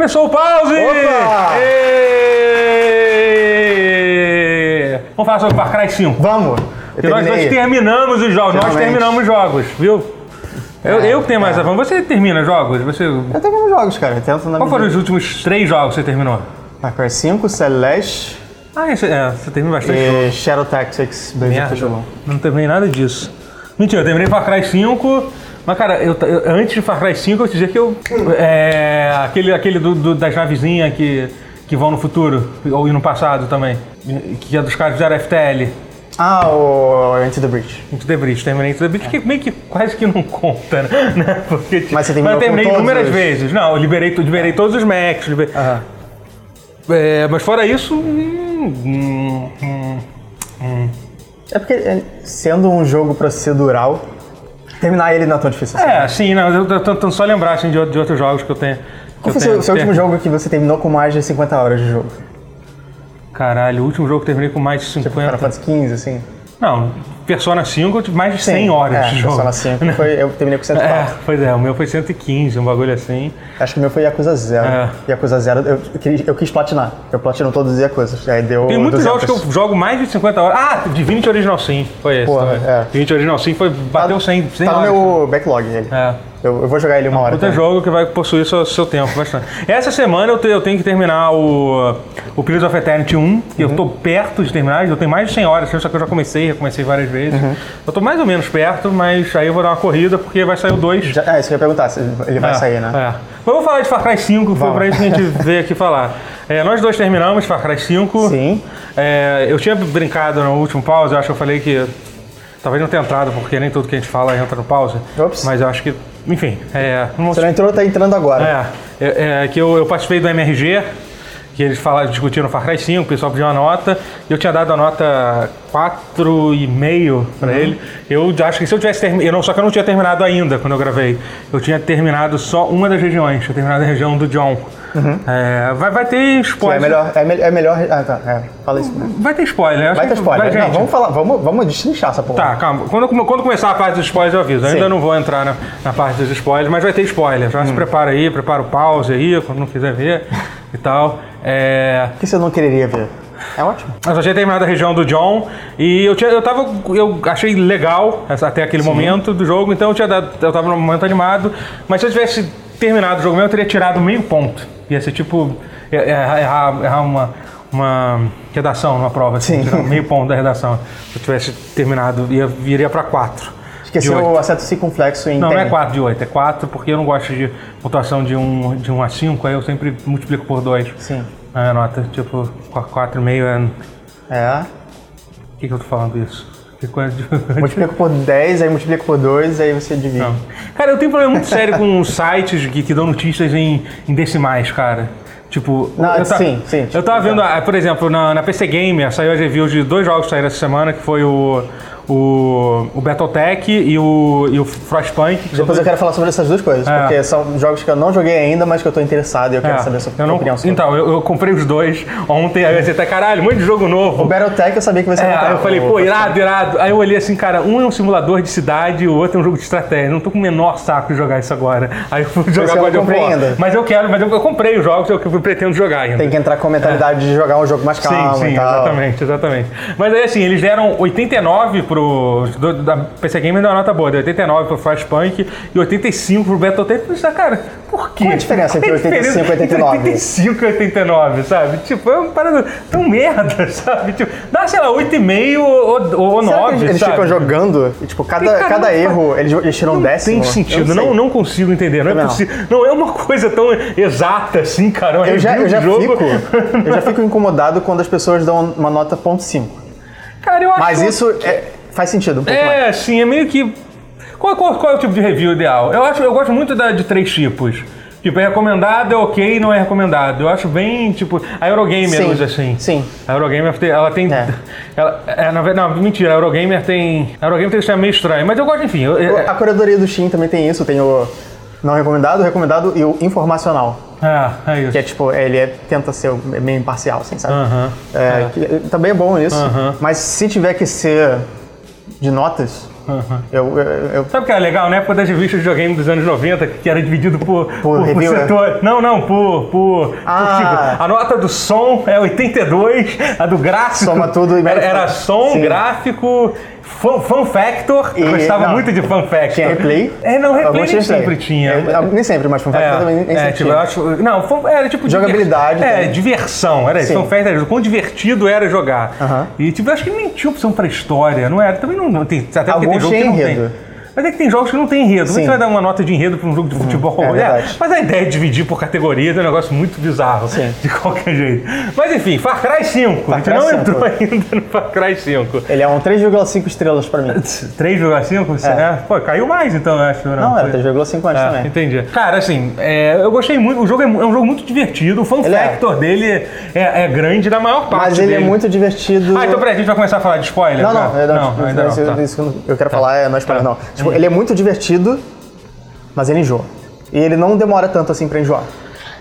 Começou o pause! Opa! Vamos falar sobre Far Cry 5. Vamos! Eu Porque nós terminei. terminamos os jogos. Nós Finalmente. terminamos jogos, viu? Eu, É, eu que tenho mais é. a fama. Você termina jogos? Você... Eu termino jogos, cara. Eu Tento na Qual foram os últimos três jogos que você terminou? Far Cry 5, Celeste Ah, esse, é, você terminou bastante e Shadow Tactics Shalom. não terminei nada disso. Mentira, eu terminei Far Cry 5, mas cara, eu, eu- antes de Far Cry 5 eu te dizer que eu. É, aquele aquele do, do- das navezinhas que, que vão no futuro, ou no passado também, que é dos caras que fizeram FTL. Ah, o Into the Breach. Into the Breach, terminei Into the Breach, que meio que quase que não conta, né? Porque, Mas você terminou eu terminei inúmeras os- vezes. Não, eu liberei, liberei todos os Macs. liberei- Aham. É, mas fora isso. hum, hum, hum. É porque, é, sendo um jogo procedural, terminar ele não é tão difícil assim. É, sim, não, eu tô tentando só lembrar assim, de, de outros jogos que eu tenho. Qual foi o seu, seu último jogo que você terminou com mais de 50 horas de jogo? Caralho, o último jogo que eu terminei com mais de Final 50. Fantasy XV, assim? Não, Persona 5 eu tive mais de 100 horas é, de jogo. Persona 5 foi, eu terminei com 104. É, pois é, o meu foi 115, um bagulho assim. Acho que o meu foi Yakuza 0. É. Yakuza 0, eu, eu, quis, platinar. Eu platino todos os Yakuzas. Aí deu Tem muitos 200. jogos que eu jogo mais de 50 horas. Ah, Divinity Original Sim, foi esse. Porra, também. é. Divinity Original Sim foi, bateu 100, 100 Tá no horas. meu backlog ele. É. Eu, eu vou jogar ele uma hora. Também. jogo que vai possuir seu, seu tempo bastante. Essa semana eu, te- eu tenho que terminar o, o Pillars of Eternity 1, que eu tô perto de terminar, eu tenho mais de 100 horas, só que eu já comecei, já comecei várias vezes. Eu tô mais ou menos perto, mas aí eu vou dar uma corrida porque vai sair o 2. Já, é, isso que eu ia perguntar, se ele vai É, sair, né? É. Mas vamos falar de Far Cry 5, foi pra isso que a gente veio aqui falar. É, nós dois terminamos Far Cry 5. Sim. É, eu tinha brincado no último pause, eu acho que eu falei que talvez não tenha entrado, porque nem tudo que a gente fala entra no pause. Ops. Mas eu acho que, enfim, é, não Você não entrou, tá entrando agora. é, é, é que eu, eu participei do MRG, que eles falaram, discutiram Far Cry 5, o pessoal pediu uma nota, e eu tinha dado a nota 4,5 pra ele. Eu acho que se eu tivesse terminado, só que eu não tinha terminado ainda quando eu gravei. Eu tinha terminado só uma das regiões, eu tinha terminado a região do John. É, vai, vai ter Que é spoiler. melhor, é, me- é melhor. Ah, tá. É, fala isso. Né? Vai ter spoiler. acho Vai ter spoiler. vai, não, vamos falar, vamos, vamos destrinchar essa porra. Tá, calma. Quando, quando começar a parte dos spoilers, eu aviso. Eu ainda Sim. não vou entrar na, na parte dos spoilers, mas vai ter spoiler. Já se prepara aí, prepara o pause aí, quando não quiser ver e tal. É, O que você não queria ver? É ótimo. eu só tinha terminado a região do John e eu, tinha, eu tava. Eu achei legal até aquele momento do jogo, então eu tinha dado. Eu tava num momento animado, mas se eu tivesse terminado o jogo mesmo, eu teria tirado meio ponto. Ia ser tipo. Errar, errar, errar uma. Uma redação numa prova, assim, meio ponto da redação. Se eu tivesse terminado, ia, viria pra 4. Esqueceu o acerto circunflexo em Não, não é TEM. 4 de 8, é 4 porque eu não gosto de pontuação de 1 de um a 5, aí eu sempre multiplico por 2. Sim. A nota, tipo, 4,5 é. É. que, que eu tô falando isso? Multiplica por 10, aí multiplica por 2, aí você divide. Não. Cara, eu tenho um problema muito sério com sites que, que dão notícias em, em decimais, cara. Tipo, Não, eu ta- sim, sim, Eu tipo, tava vendo, ah, por exemplo, na, na PC Gamer saiu as reviews de dois jogos que saíram essa semana, que foi o, o, o Battletech e o, e o Frostpunk. que Depois eu quero falar sobre essas duas coisas, É. porque são jogos que eu não joguei ainda, mas que eu tô interessado e eu quero É, saber a sua eu não- opinião sobre. Então, eu, eu comprei os dois ontem, aí você tá, caralho, muito jogo novo. O Battletech eu sabia que você É, ia aí eu falei, pô, irado, irado. Aí eu olhei assim, cara, um é um simulador de cidade o outro é um jogo de estratégia. Não tô com o menor saco de jogar isso agora. Aí eu fui jogar God of War. ainda? Mas eu quero, mas eu, eu comprei os jogos, eu, eu pretendo jogar ainda. Tem que entrar com a mentalidade de jogar um jogo mais calmo sim, sim, e tal. exatamente, exatamente. Mas aí assim, eles deram 89 pro. do- da PC Gamer deu uma nota boa, deu 89 pro Flashpunk e 85 pro Battletech. Eu pensei, cara, por quê? Qual a diferença entre Qual a 85 e diferença entre 89? 85 e 89, sabe? Tipo, é uma parada tão merda, sabe? Tipo, dá, sei lá, 8,5 ou, ou, ou Será que 9. eles, eles ficam jogando e, tipo, cada, E, cara, cada não erro eles, eles tiram um décimo? Tem sentido, não, sei. não consigo entender, não é não. possível. Não é uma coisa tão exata assim, cara. Eu já, eu, já jogo. fico, eu já fico incomodado quando as pessoas dão uma nota ponto .5. Cara, eu acho Mas isso é- faz sentido um pouco mais. É, sim, é meio que. Qual, qual- qual é o tipo de review ideal? Eu, acho, eu gosto muito da, de três tipos. Tipo, é recomendado, é ok, não é recomendado. Eu acho bem, tipo, a Eurogamer Sim, usa assim. sim. A Eurogamer, tem- ela tem... É. Ela, é, verdade, não, mentira, a Eurogamer tem... A Eurogamer tem um sistema meio estranho, mas eu gosto, enfim. eu- é, A curadoria do Steam também tem isso, tem o não recomendado, o recomendado e o informacional. é, é isso. Que é tipo, ele é- tenta ser meio imparcial, assim, sabe? Aham. É, que- também é bom isso. Aham. Mas se tiver que ser de notas, Eu, eu, eu- Sabe o que era legal? Na época das revistas de videogame dos anos 90, que era dividido por, por, por review, é? setor. Não, não, por. por, Ah. por tipo, a nota do som é 82, a do gráfico. Soma tudo e era, era som, Sim. gráfico. Fun, fun Factor, eu E- gostava não. muito de Fun Factor. tinha replay. É, não, replay Alguns nem sempre tinha. É, nem sempre, mas Fun Factor também nem É, sempre tipo, tinha. eu acho. Não, fun- era tipo. Jogabilidade diver- É, diversão. Era isso. Fun Factor era o quão divertido era jogar. Aham. E, tipo, eu acho que nem tinha opção pra história, não era? Também não, não tem. Até porque tem Alguns jogo que não enredo. tem. Mas é que tem jogos que não tem enredo. Como é você vai dar uma nota de enredo pra um jogo de futebol? é verdade. mas a ideia de dividir por categorias é um negócio muito bizarro. Sim. De qualquer jeito. Mas enfim, Far Cry 5. a gente Cry não 5. entrou ainda no Far Cry 5. Ele é um 3,5 estrelas pra mim. 3,5? Você- é. Pô, caiu mais então, eu acho. Não, era Foi- 3,5 antes é, também. entendi. Cara, assim, é, eu gostei muito. O jogo é, é um jogo muito divertido. O fun Ele é. factor dele é, é grande na maior parte Mas ele é dele. muito divertido. Ah, então peraí, a gente vai começar a falar de spoiler? Não, não, cara? é, não, tipo, ainda não. isso, tá. isso que eu quero falar é não é spoiler, não. Tipo, ele é muito divertido, mas ele enjoa. E ele não demora tanto assim pra enjoar.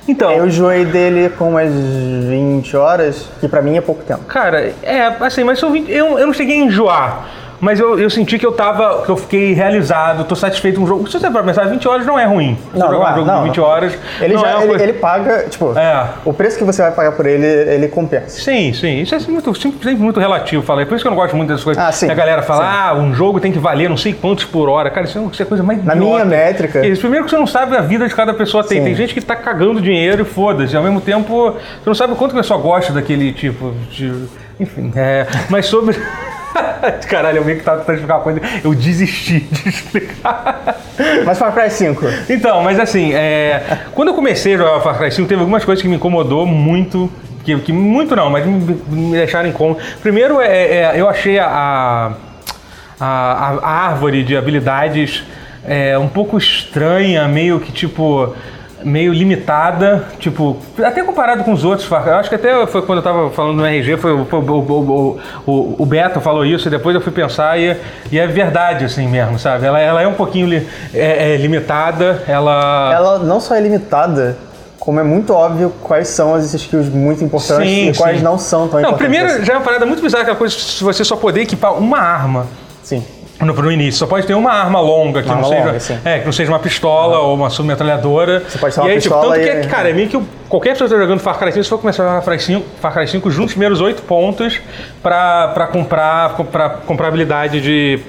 Então, Eu enjoei dele com umas 20 horas, que pra mim é pouco tempo. cara, é, assim, mas são 20 eu, eu não cheguei a enjoar. Mas eu, eu senti que eu tava, que eu fiquei realizado, tô satisfeito com o jogo. Se você for pensar, 20 horas não é ruim. Se Não, você jogar não um é, jogo não. de 20 horas. Ele já é ele, coisa- ele paga, tipo, É. o preço que você vai pagar por ele, ele compensa. Sim, sim. Isso é muito, sempre, muito relativo, falei. Por isso que eu não gosto muito dessas coisas. Ah, sim. A galera fala, Sim. ah, um jogo tem que valer não sei quantos por hora. Cara, isso é é a coisa mais Na idiota. minha métrica- Isso, primeiro que você não sabe a vida de cada pessoa tem. Sim. Tem gente que tá cagando dinheiro e foda-se. Ao mesmo tempo, você não sabe o quanto a pessoa gosta daquele tipo de... Enfim, é... Mas sobre... Caralho, eu meio que tava tentando explicar uma coisa, eu desisti de explicar. Mas Far Cry 5, Então, mas assim, é, quando eu comecei a jogar Far Cry 5, teve algumas coisas que me incomodou muito. Que, que muito não, mas me, me deixaram incômodo. Primeiro, é, é, eu achei a, a, a- a árvore de habilidades é, um pouco estranha, meio que tipo. Meio limitada, tipo, até comparado com os outros. Eu acho que até foi quando eu tava falando no RG, foi, o- foi o, o, o, o, o Beto falou isso, e depois eu fui pensar e, e é verdade, assim mesmo, sabe? Ela, ela é um pouquinho li- é- é limitada, ela. ela não só é limitada, como é muito óbvio quais são as skills muito importantes Sim, e quais sim. não são tão Não, importantes. primeiro assim. já é uma parada muito bizarra, aquela coisa de você só poder equipar uma arma. No, no início, só pode ter uma arma longa que Uma não arma seja, longa, sim. é, que não seja uma pistola ou uma submetralhadora. Você pode ter uma e aí, pistola tipo, tanto e- que, cara, é meio que qualquer pessoa que tá jogando Far Cry 5, se for começar a jogar Far Cry 5, Far Cry 5 junta os primeiros 8 pontos pra, pra comprar pra comprar habilidade de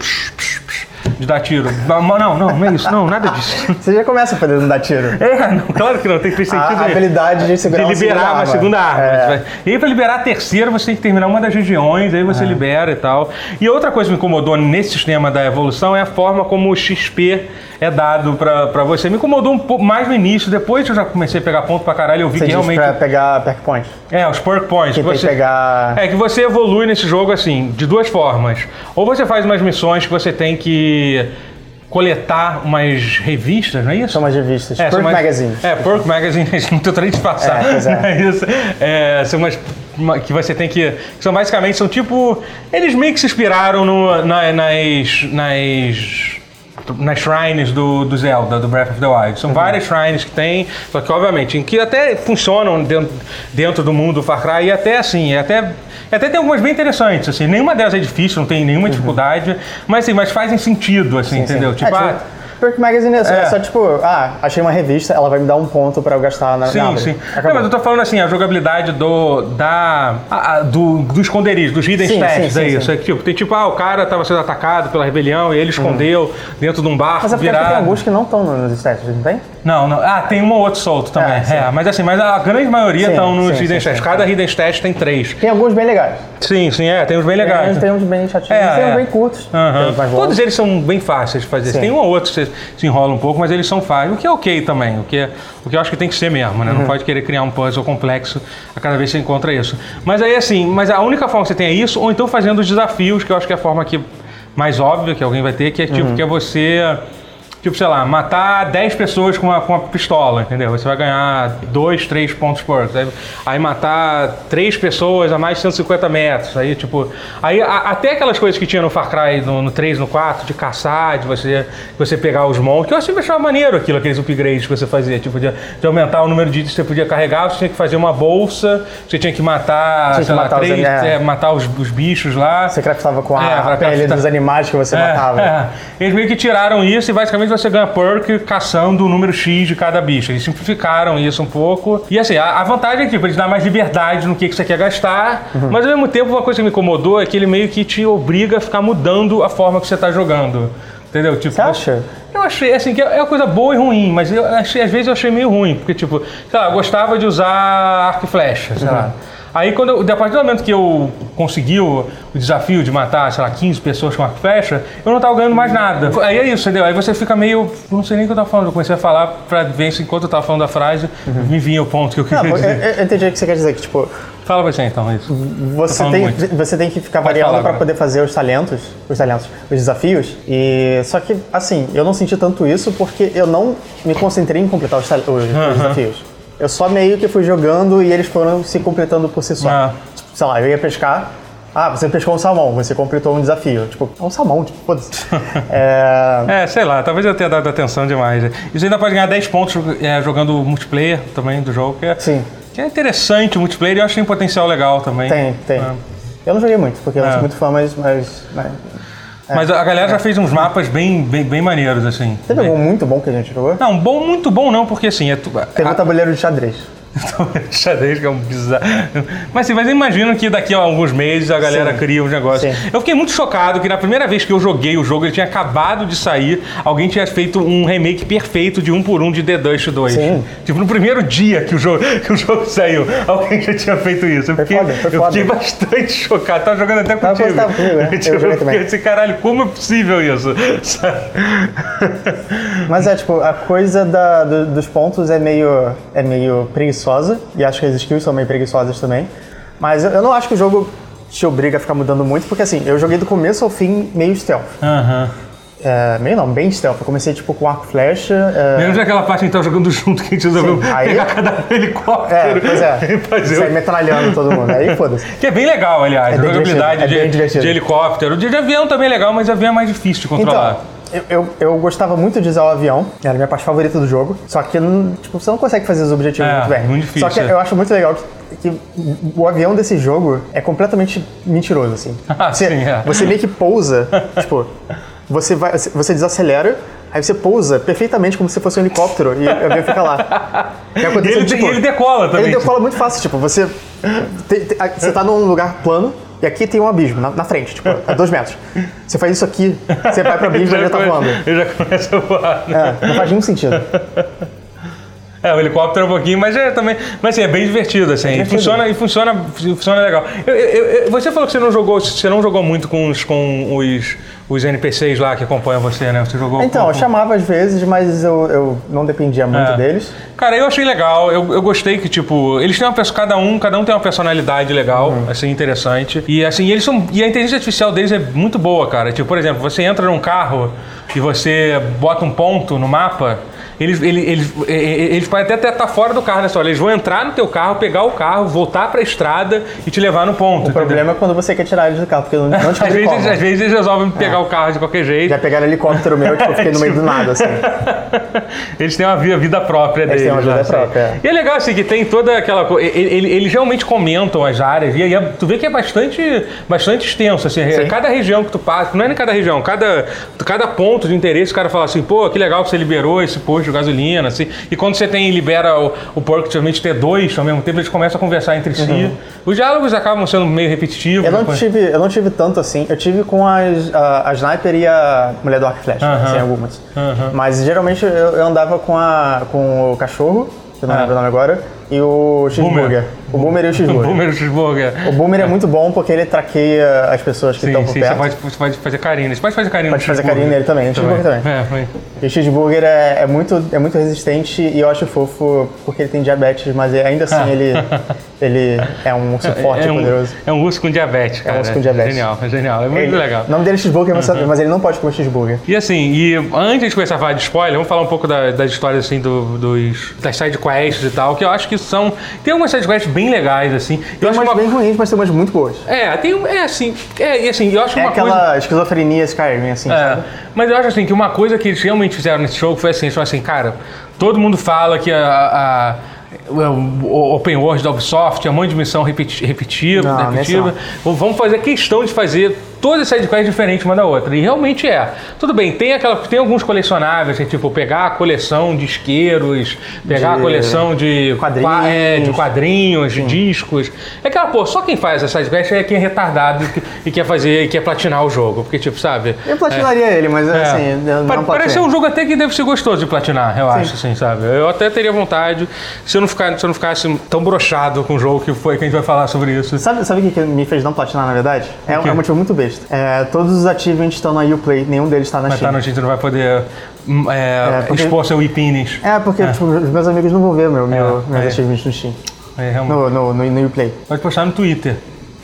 de dar tiro. Não, não, não é isso, não, nada disso. Você já começa podendo dar tiro. É, não, claro que não, tem que ter sentido. A habilidade de segurar de uma liberar segunda uma arma. segunda arma. É. E aí, pra liberar a terceira, você tem que terminar uma das regiões, aí você libera e tal. E outra coisa que me incomodou nesse sistema da evolução é a forma como o XP é dado pra, pra você. Me incomodou um pouco mais no início, depois que eu já comecei a pegar ponto pra caralho, eu vi Você que realmente. pra pegar perk point. É, os perk points. Que você... pegar... É que você evolui nesse jogo assim, de duas formas. Ou você faz umas missões que você tem que coletar umas revistas, não é isso? São umas revistas. É, Perk umas- Magazine. É, Perk Magazine, não tô tentando disfarçar. É, é. Não isso. É, são umas uma- que você tem que. que são basicamente, são tipo. Eles meio que se inspiraram no, na- nas. nas nas shrines do, do Zelda, do Breath of the Wild. Uhum. São várias shrines que tem, só que obviamente, em que até funcionam dentro, dentro do mundo do Far Cry e até assim, e até, e até tem algumas bem interessantes, assim, nenhuma delas é difícil, não tem nenhuma dificuldade, mas assim, mas fazem sentido, assim, Uhum. Sim, entendeu? sim. Tipo, É, ah, Perk Magazine é, só- É. só tipo, ah, achei uma revista, ela vai me dar um ponto pra eu gastar na, na Sim, árvore. sim. Não, mas eu tô falando assim, a jogabilidade do. da. a- a- do, do esconderijo, dos hidden Sim, stats, sim, é sim, isso. sim. É tipo, tem tipo, ah, o cara tava sendo atacado pela rebelião e ele escondeu dentro de um barco Mas é porque virado. tem alguns que não estão nos stats, não tem? Não, não. Ah, tem um ou outro solto também. É. É, mas assim, mas a grande maioria estão nos hidden stats. Cada hidden stat tem três. Tem alguns bem legais. Sim, sim, é. Tem uns bem legais. Tem, tem uns bem chatinhos, É, tem uns bem curtos. Mais Todos eles são bem fáceis de fazer. Tem um ou outro que se, se enrola um pouco, mas eles são fáceis. O que é ok também. O que, é, o que eu acho que tem que ser mesmo, né? Não pode querer criar um puzzle complexo a cada vez que você encontra isso. Mas aí assim, mas a única forma que você tem é isso, ou então fazendo os desafios, que eu acho que é a forma que mais óbvia que alguém vai ter, que é tipo, que é você. Tipo, sei lá, matar 10 pessoas com uma, com uma pistola, entendeu? Você vai ganhar 2, 3 pontos por. Aí, aí matar 3 pessoas a mais de 150 metros. Aí, tipo. Aí a- até aquelas coisas que tinha no Far Cry no, no 3, no 4, de caçar, de você, você pegar os monstros. Que eu sempre achava maneiro aquilo, aqueles upgrades que você fazia. Tipo, de, de aumentar o número de itens que você podia carregar, você tinha que fazer uma bolsa, você tinha que matar, Tinha que lá, matar os três, é. é, matar os, os bichos lá. Você craftava com a, É, a pele dos animais que você É, matava. é. Eles meio que tiraram isso e basicamente você ganha perk caçando o número X de cada bicho. Eles simplificaram isso um pouco. E assim, a, a vantagem é que tipo, eles dão mais liberdade no que, que você quer gastar, Uhum. mas ao mesmo tempo uma coisa que me incomodou é que ele meio que te obriga a ficar mudando a forma que você tá jogando. Entendeu? Tipo, Você acha? Eu achei, assim, que é uma coisa boa e ruim, mas eu achei, às vezes eu achei meio ruim, porque, tipo, sei lá, eu gostava de usar arco e flecha, sei lá. Aí, quando eu, a partir do momento que eu consegui o, o desafio de matar, sei lá, 15 pessoas com e flecha, eu não tava ganhando mais nada. Aí é isso, entendeu? Aí você fica meio. eu Não sei nem o que eu tava falando. Eu comecei a falar pra ver se enquanto eu tava falando da frase, me vinha o ponto que eu queria Não, eu, dizer. eu entendi o que você quer dizer, que tipo, Fala você então, isso. você tem, muito. você tem que ficar Pode variando para poder fazer os talentos, os talentos, os desafios. E só que assim, eu não senti tanto isso porque eu não me concentrei em completar os, os- os desafios. Eu só meio que fui jogando e eles foram se completando por si só. Ah. Tipo, sei lá, eu ia pescar. Ah, você pescou um salmão, você completou um desafio. Tipo, é um salmão, tipo, foda-se. é, É, sei lá, talvez eu tenha dado atenção demais. Isso ainda pode ganhar 10 pontos é, jogando multiplayer também do jogo, que é, Sim. que é interessante o multiplayer e eu acho que tem potencial legal também. tem, tem. É. Eu não joguei muito, porque eu não É. sou muito fã, mas. mas, mas Mas a galera já fez uns mapas bem, bem, bem maneiros, assim. teve algum muito bom que a gente jogou? Não, bom, muito bom não, porque assim, é tu... Teve o tabuleiro de xadrez. xadrez que é um bizarro. Mas assim, mas eu imagino que daqui a alguns meses a galera Sim. cria um negócio. Sim. Eu fiquei muito chocado que na primeira vez que eu joguei o jogo, ele tinha acabado de sair, alguém tinha feito um remake perfeito de um por um de The Dust 2. Sim. Tipo, no primeiro dia que o jogo, que o jogo saiu, alguém já tinha feito isso. Eu Foi fiquei, foda, foi eu foda. fiquei bastante chocado. Tava jogando até Tava contigo. postado comigo, né? Eu Tipo, eu também. fiquei assim, caralho, como é possível isso? Mas é, tipo, a coisa da- do- dos pontos é meio, é meio preguiçosa, e acho que as skills são meio preguiçosas também. Mas eu, eu não acho que o jogo te obriga a ficar mudando muito, porque assim, eu joguei do começo ao fim meio stealth. Aham. É, meio não, bem stealth. Eu comecei tipo com arco e flecha. é, Menos aquela parte que a gente tava jogando junto, que a gente resolveu aí- pegar cada helicóptero é, pois é. e fazer Sai metralhando todo mundo. Aí foda-se. Que é bem legal, aliás. É a jogabilidade é de, de helicóptero. De, de avião também é legal, mas avião é mais difícil de controlar. Então, eu, eu, eu gostava muito de usar o avião, era a minha parte favorita do jogo, só que tipo, você não consegue fazer os objetivos É, muito bem. muito difícil, Só que é. eu acho muito legal que, que o avião desse jogo é completamente mentiroso, assim. Ah, você, sim, é. você meio que pousa, tipo, você, vai, você desacelera, aí você pousa perfeitamente como se fosse um helicóptero e o avião fica lá. E ele, tipo, ele decola também. ele decola muito fácil, tipo, você. te- te- você tá num lugar plano e aqui tem um abismo na, na frente, tipo, a dois metros. Você faz isso aqui, você vai pro abismo e ele já tá voando. Ele já começa a voar. É, não faz nenhum sentido. É, o helicóptero é um pouquinho, mas é também. Mas assim, é bem divertido, assim. E divertido. funciona, e funciona, funciona legal. Eu- eu- eu- você falou que você não jogou, você não jogou muito com os, com os, os NPCs lá que acompanham você, né? Você jogou Então, com, eu chamava às vezes, mas eu, eu não dependia muito É. deles. Cara, eu achei legal. Eu, eu gostei que, tipo, eles têm uma pessoa, cada um, cada um tem uma personalidade legal, Uhum. assim, interessante. E assim, eles são. E a inteligência artificial deles é muito boa, cara. Tipo, por exemplo, você entra num carro e você bota um ponto no mapa. Eles, eles, eles, eles podem até estar fora do carro nessa hora. Eles vão entrar no teu carro, pegar o carro, voltar pra estrada e te levar no ponto. O problema é quando você quer tirar eles do carro, porque não, não Às descobri vezes, como. às vezes eles resolvem pegar o carro de qualquer jeito. Já pegaram helicóptero meu, tipo, eu fiquei no meio do nada, assim. Eles têm uma vida, vida própria Eles deles. têm uma vida né, assim. própria, é. E é legal assim que tem toda aquela coisa. Eles realmente comentam as áreas. E aí é- tu vê que é bastante, bastante extenso. Assim, Sim. cada região que tu passa, não é nem cada região, cada, cada ponto de interesse, o cara fala assim, pô, que legal que você liberou esse posto de gasolina. Assim. E quando você tem libera o, o porco de realmente ter dois ao mesmo tempo, eles começam a conversar entre si. Os diálogos acabam sendo meio repetitivos. Uhum. Eu não, depois- tive, eu não tive tanto assim. Eu tive com as, a, a Sniper e a Mulher do Arco e Flecha, Aham. assim, algumas. Aham. Mas geralmente eu, eu andava com, a, com o cachorro, que eu não Ah. lembro o nome agora, e o cheeseburger. O Boomer e o O Cheeseburger. Boomer e o cheeseburger. O Boomer é muito bom porque ele traqueia as pessoas que Sim, estão por sim, perto. você pode, você pode fazer carinho. Você pode fazer carinho Pode fazer carinho nele também, no cheeseburger também. É, foi. E o cheeseburger é, é muito, é muito resistente e eu acho fofo porque ele tem diabetes, mas ainda assim ele, ele é um urso forte é, e um, poderoso. é um urso com diabetes, cara. urso com diabetes. Genial, é genial. É muito Ele- legal. O nome dele é cheeseburger, mas- mas ele não pode comer cheeseburger. E assim, e antes de começar a falar de spoiler, vamos falar um pouco da- das histórias assim do- dos das side quests e tal, que eu acho que são tem algumas side quests bem legais assim. Eu Tem acho umas uma bem ruins, mas tem umas muito boas. é, tem é assim, é, e assim, eu acho É uma aquela coisa esquizofrenia Skyrim, assim, É, sabe? mas eu acho assim que uma coisa que eles realmente fizeram nesse jogo foi assim, só assim, cara, todo mundo fala que a, a- o Open World da Ubisoft é um monte de missão repeti- Não, repetitiva. Ou Vamos fazer questão de fazer todas as sidequests diferentes uma da outra. E realmente é. Tudo bem, tem, aquela, tem alguns colecionáveis, que é tipo pegar a coleção de isqueiros, pegar De a coleção de quadrinhos. qua- é, de quadrinhos, de discos. É aquela, pô, só quem faz essa sidequest é quem é retardado e que- e quer fazer, e quer platinar o jogo. Porque, tipo, sabe? Eu platinaria ele, mas É. assim, não Parece platinei. um jogo até que deve ser gostoso de platinar, eu acho, assim, sabe? Eu até teria vontade se eu não, ficar, se eu não ficasse tão brochado com o jogo que foi que a gente vai falar sobre isso. Sabe, sabe o que que me fez não platinar, na verdade? É, é um motivo muito besta. É, todos os achievements estão na Uplay, nenhum deles está na Mas tá Steam. no gente não vai poder hum, é, É, porque- expor seu IPINIS. É, porque tipo, os meus amigos não vão ver meu, meu, É, meus é. achievements no Steam. É, realmente. No, no, no, no Uplay. Pode postar no Twitter.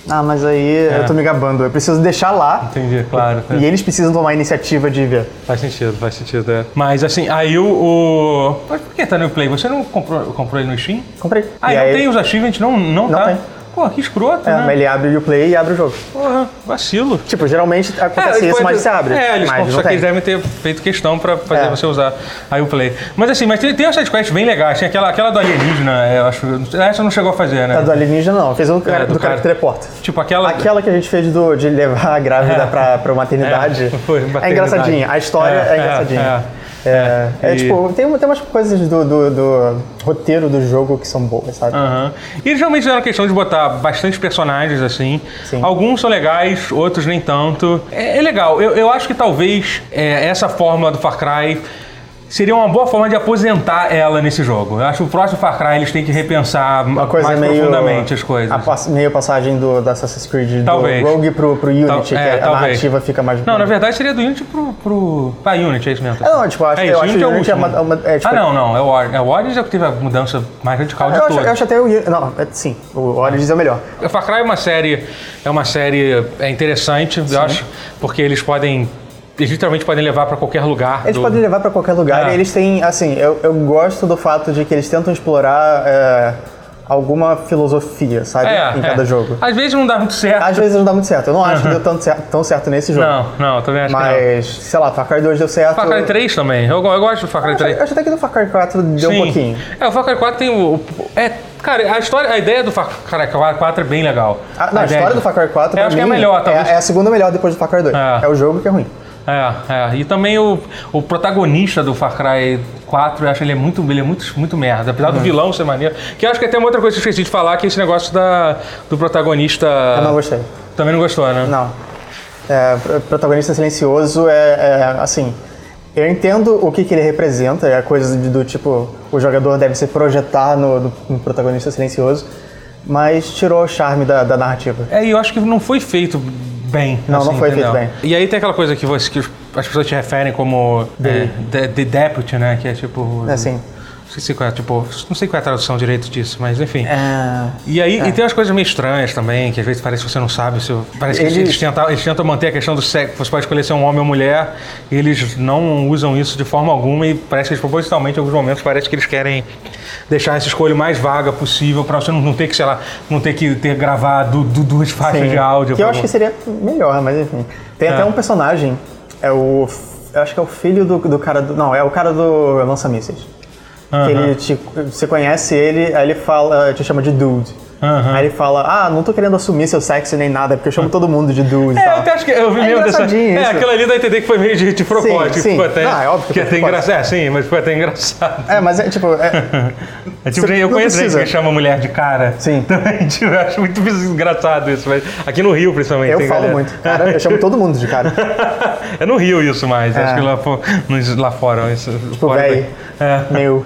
Ah, mas aí eu tô me gabando. Eu preciso deixar lá Entendi, claro. e eles precisam tomar a iniciativa de ver. Faz sentido, faz sentido. É. Mas assim, aí o. o... Mas por que tá no Play? Você não comprou, comprou ele no Steam? Comprei. Ah, e não aí, tem os achievements? Não, não, Não tá? tem. Pô, que escroto, é, né? mas ele abre o Uplay e abre o jogo. Porra, vacilo. Tipo, geralmente acontece eles isso, mas você abre. É, eles, mas só que eles devem ter feito questão pra fazer É. você usar aí o Play. Mas assim, mas tem, tem umas sidequests bem legais. Tem aquela, aquela do alienígena, eu acho. Essa não chegou a fazer, né? A do alienígena não, fez um cara, do do, cara que teleporta. Tipo aquela. Aquela que a gente fez do, de levar a grávida É. pra, pra maternidade É, foi, é, maternidade. engraçadinha. A história é, É, é, engraçadinha. É, é, E- tipo, tem, tem umas coisas do, do, do roteiro do jogo que são boas, sabe? Aham. E eles realmente fizeram questão de botar bastante personagens assim. Sim. Alguns são legais, outros nem tanto. É, é legal. Eu, eu acho que talvez é, essa fórmula do Far Cry seria uma boa forma de aposentar ela nesse jogo. Eu acho que o próximo Far Cry eles têm que repensar Uma coisa mais meio. profundamente as coisas. A pass- meio passagem do, do Assassin's Creed Talvez. do Rogue pro, pro Unity, Tal- que é, a talvez. narrativa fica mais. Não, na verdade seria do Unity pro. pro... Ah, Unity, é isso mesmo. É, não, tipo, acho, É eu acho Unity que é o Unity é uma. último. uma- é, tipo, ah, não, não. É o Origins. É o Origins é que teve a mudança mais radical de Eu acho, todas. eu acho até o. Não, é- sim, o Origins é o melhor. O Far Cry é uma série, é uma série é interessante, eu acho, porque eles podem, eles literalmente podem levar para qualquer lugar. Eles do- podem levar pra qualquer lugar É. e eles têm, assim, eu, eu gosto do fato de que eles tentam explorar é, alguma filosofia, sabe? é, em é. cada jogo. Às vezes não dá muito certo. Às vezes não dá muito certo. Eu não acho que deu tanto certo, tão certo nesse jogo. Não, não, também acho que Mas, sei lá, Far Cry 2 deu certo. não. Far Cry 3 também. Eu, eu gosto do Far Cry 3. Eu acho até que no Far Cry 4 deu Sim. um pouquinho. É, o Far Cry 4 tem o. É, cara, a história, a ideia do Far Cry 4 é bem legal. A, não, a ideia história de- do Far Cry 4 Eu pra acho que é melhor, talvez. É, é a segunda melhor depois do Far Cry 2. É. É, o jogo que é ruim. É, é. E também o, o protagonista do Far Cry 4, eu acho ele é muito, ele é muito, muito merda. Apesar Uhum. do vilão ser maneiro. Que eu acho que até uma outra coisa que eu esqueci de falar, que é esse negócio da, do protagonista. Eu não gostei. Também não gostou, né? Não. É, pro- protagonista silencioso é, é, assim. Eu entendo o que, que ele representa, é a coisa de- do tipo, o jogador deve se projetar no, no- no protagonista silencioso, mas tirou o charme da, da narrativa. É, e eu acho que não foi feito bem. Não, assim, não foi entendeu? feito E aí tem aquela coisa que, você, que as pessoas te referem como é, the, the Deputy, né? Que é tipo. É assim. Não sei qual é, tipo, não sei qual é a tradução direito disso, mas enfim. É, E aí e tem umas coisas meio estranhas também, que às vezes parece que você não sabe. Se, parece que Eles- eles, tentam, eles tentam manter a questão do sexo. Você pode escolher ser um homem ou mulher, e eles não usam isso de forma alguma, e parece que eles propositalmente, em alguns momentos, parece que eles querem deixar essa escolha o mais vaga possível, para você não, não ter que, sei lá, não ter que ter gravado du- duas faixas sim. de áudio. Que eu acho que seria melhor, mas enfim. Tem até É. um personagem, é o. Eu acho que é o filho do, do cara do. Não, é o cara do lança-mísseis. Que ele te, você conhece ele, aí ele fala, te chama de dude. Aham. Aí ele fala, ah, não tô querendo assumir seu sexo nem nada, porque eu chamo todo mundo de dude É, eu tal. até acho que eu vi É mesmo dessa. É, aquela ali dá a entender que foi meio de, de propósito. Sim, ficou sim. até, Não, é óbvio que que é até engraçado. É, sim, mas foi até engraçado. É, mas é tipo. É, É tipo, eu conheço gente que chama mulher de cara. Sim. Também, tipo, eu acho muito engraçado isso. Mas aqui no Rio, principalmente. eu falo galera. muito. Cara, eu chamo todo mundo de cara. é no Rio isso mais. É. Acho que lá, lá fora. Isso, Tipo, fora véi. É. Meu.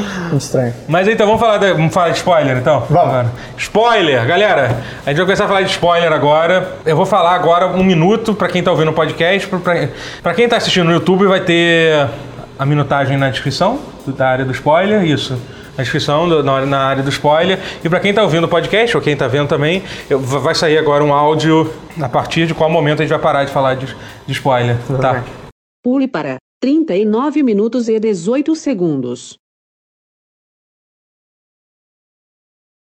Muito estranho. Mas então vamos falar, da- vamos falar de spoiler, então? Vamos. Agora. Spoiler, galera. A gente vai começar a falar de spoiler agora. Eu vou falar agora um minuto pra quem tá ouvindo o podcast. Pra, pra, pra quem tá assistindo no YouTube, vai ter a minutagem na descrição da área do spoiler. Isso. Na descrição, do- na, na área do spoiler. E pra quem tá ouvindo o podcast, ou quem tá vendo também, eu- vai sair agora um áudio a partir de qual momento a gente vai parar de falar de, de spoiler. Tá? Pule para 39 minutos e 18 segundos.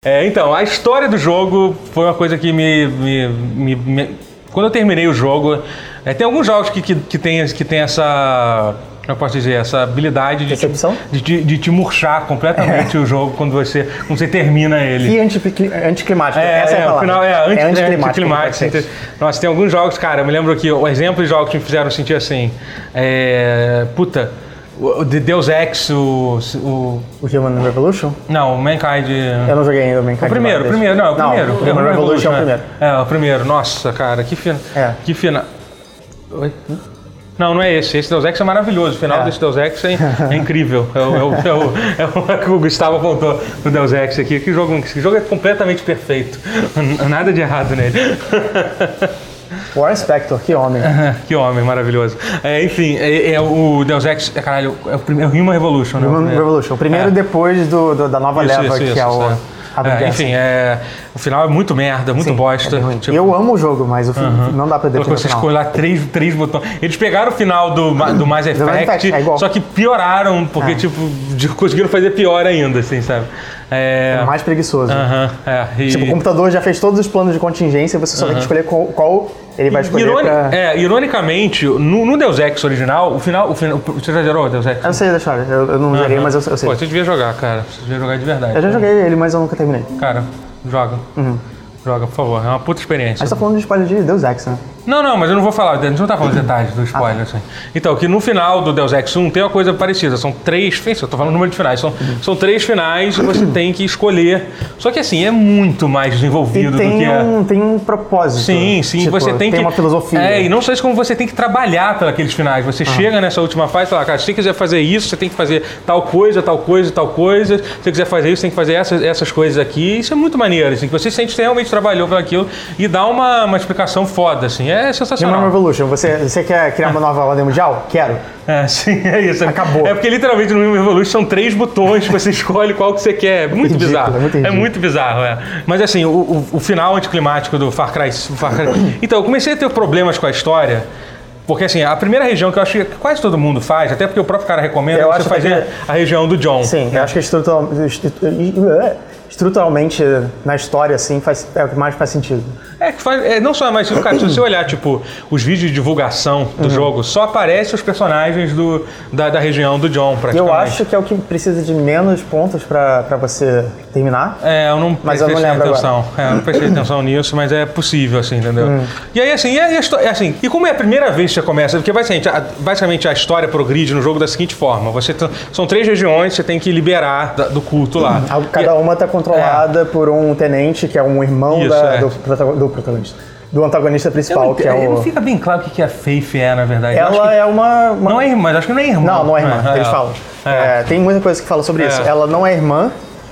É, então, a história do jogo foi uma coisa que me. me- me- me- quando eu terminei o jogo. é, tem alguns jogos que, que, que, tem, que tem essa. Como eu posso dizer? Essa habilidade de, te, de, te- de te murchar completamente o jogo quando você, quando você termina ele. E anticli- anticlimático. É, Essa é, é, o final é, anti, é anticlimático. Nossa, tem alguns jogos, cara, eu me lembro que o exemplo de jogos que me fizeram sentir assim. É, puta, o The Deus Ex, o. o O Human Revolution? não, o Mankind. Eu não joguei ainda o Mankind O primeiro, o primeiro, não, o primeiro. o Human Revolution é o primeiro. É, o primeiro. Nossa, cara, que fina. É. Que fina. Oi? Não, não é esse. Esse Deus Ex é maravilhoso. O final É. desse Deus Ex é, é incrível. É o, é, o, é, o, é o que o Gustavo apontou no Deus Ex aqui. Que jogo, que jogo é completamente perfeito. Nada de errado nele. War Spector, que homem. que homem maravilhoso. É, enfim, é, é o Deus Ex. É, caralho, é o, primeiro, é o Human Revolution, né? Human. Revolution. O primeiro É. depois do, do- da nova Isso, leva, isso, que isso, é o é. É, enfim, é, o final é muito merda, muito Sim, bosta. é. Tipo, Eu amo o jogo, mas o fim, não dá pra o você final. escolhe lá três, três botões. Eles pegaram o final do, do Mass Effect, é só que pioraram, porque, É. tipo, conseguiram fazer pior ainda, assim, sabe? É. É mais preguiçoso. É. E, Tipo, o computador já fez todos os planos de contingência, você só tem que escolher qual, qual ele vai escolher ironi- pra... é, ironicamente, no, no Deus Ex original, o final, o final. Você já zerou o Deus Ex? Eu sei da história, eu, eu não joguei, mas eu, eu sei. Pô, você devia jogar, cara. Você devia jogar de verdade. Eu já joguei ele, mas eu nunca terminei. Cara, joga. Joga, por favor. É uma puta experiência. A gente tá falando de spoiler de Deus Ex, né? Não, não, mas eu não vou falar, a gente não tá falando detalhes do spoiler, assim. Então, que no final do Deus Ex 1 tem uma coisa parecida, são três, eu tô falando número de finais, são, são três finais e você tem que escolher. Só que assim, é muito mais desenvolvido do tem que é. um, tem um propósito. Sim, sim, Tipo, você tem, que. uma filosofia. É, e não só isso, como você tem que trabalhar pelos finais. Você chega nessa última fase e fala, cara, se você quiser fazer isso, você tem que fazer tal coisa, tal coisa, tal coisa. Se você quiser fazer isso, tem que fazer essas, essas coisas aqui. Isso é muito maneiro, assim, que você sente que você realmente trabalhou por aquilo e dá uma, uma explicação foda, assim. É Human sensacional. Revolution, você, você quer criar uma nova ordem mundial? Quero. É, sim, é isso. Acabou. É porque literalmente no Human Revolution são três botões que você escolhe qual que você quer. É muito Ridículo, bizarro. é muito é muito bizarro, é. Mas assim, o, o, o final anticlimático do Far Cry, Far Cry. Então, eu comecei a ter problemas com a história. Porque assim, a primeira região que eu acho que quase todo mundo faz, até porque o próprio cara recomenda, Eu é você fazer que- a região do John. Sim, eu acho que estrutural, estruturalmente na história, assim, faz, é o que mais faz sentido. É que faz, é, não só, mas cara, se você olhar, tipo, os vídeos de divulgação Uhum. do jogo, só aparecem os personagens do, da, da região do John, E praticamente. eu acho que é o que precisa de menos pontos pra pra você terminar. É, eu não Mas eu não prestei lembro atenção. É, eu não prestei atenção nisso, mas é possível, assim, entendeu? E aí, assim, e, é assim, e como é a primeira vez que você começa? Porque basicamente a, basicamente a história progride no jogo da seguinte forma: você são três regiões, você tem que liberar da- do culto lá. A- Cada uma tá controlada por um tenente, que é um irmão Isso, da- é. do, do protagonista. Do antagonista principal, não, que é não o. fica bem claro o que a Faith é, na verdade. Ela é uma. uma- Não é irmã, acho que não é irmã. Não, não é irmã, eles falam. É. É, tem muita coisa que fala sobre É. isso. Ela não é irmã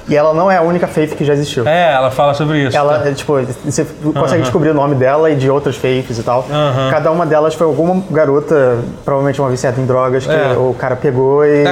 e ela não é a única Faith que já existiu. É, ela fala sobre isso. Ela, é, tipo, você consegue descobrir o nome dela e de outras faiths e tal. Cada uma delas foi alguma garota, provavelmente uma viciada em drogas, que É. o cara pegou e,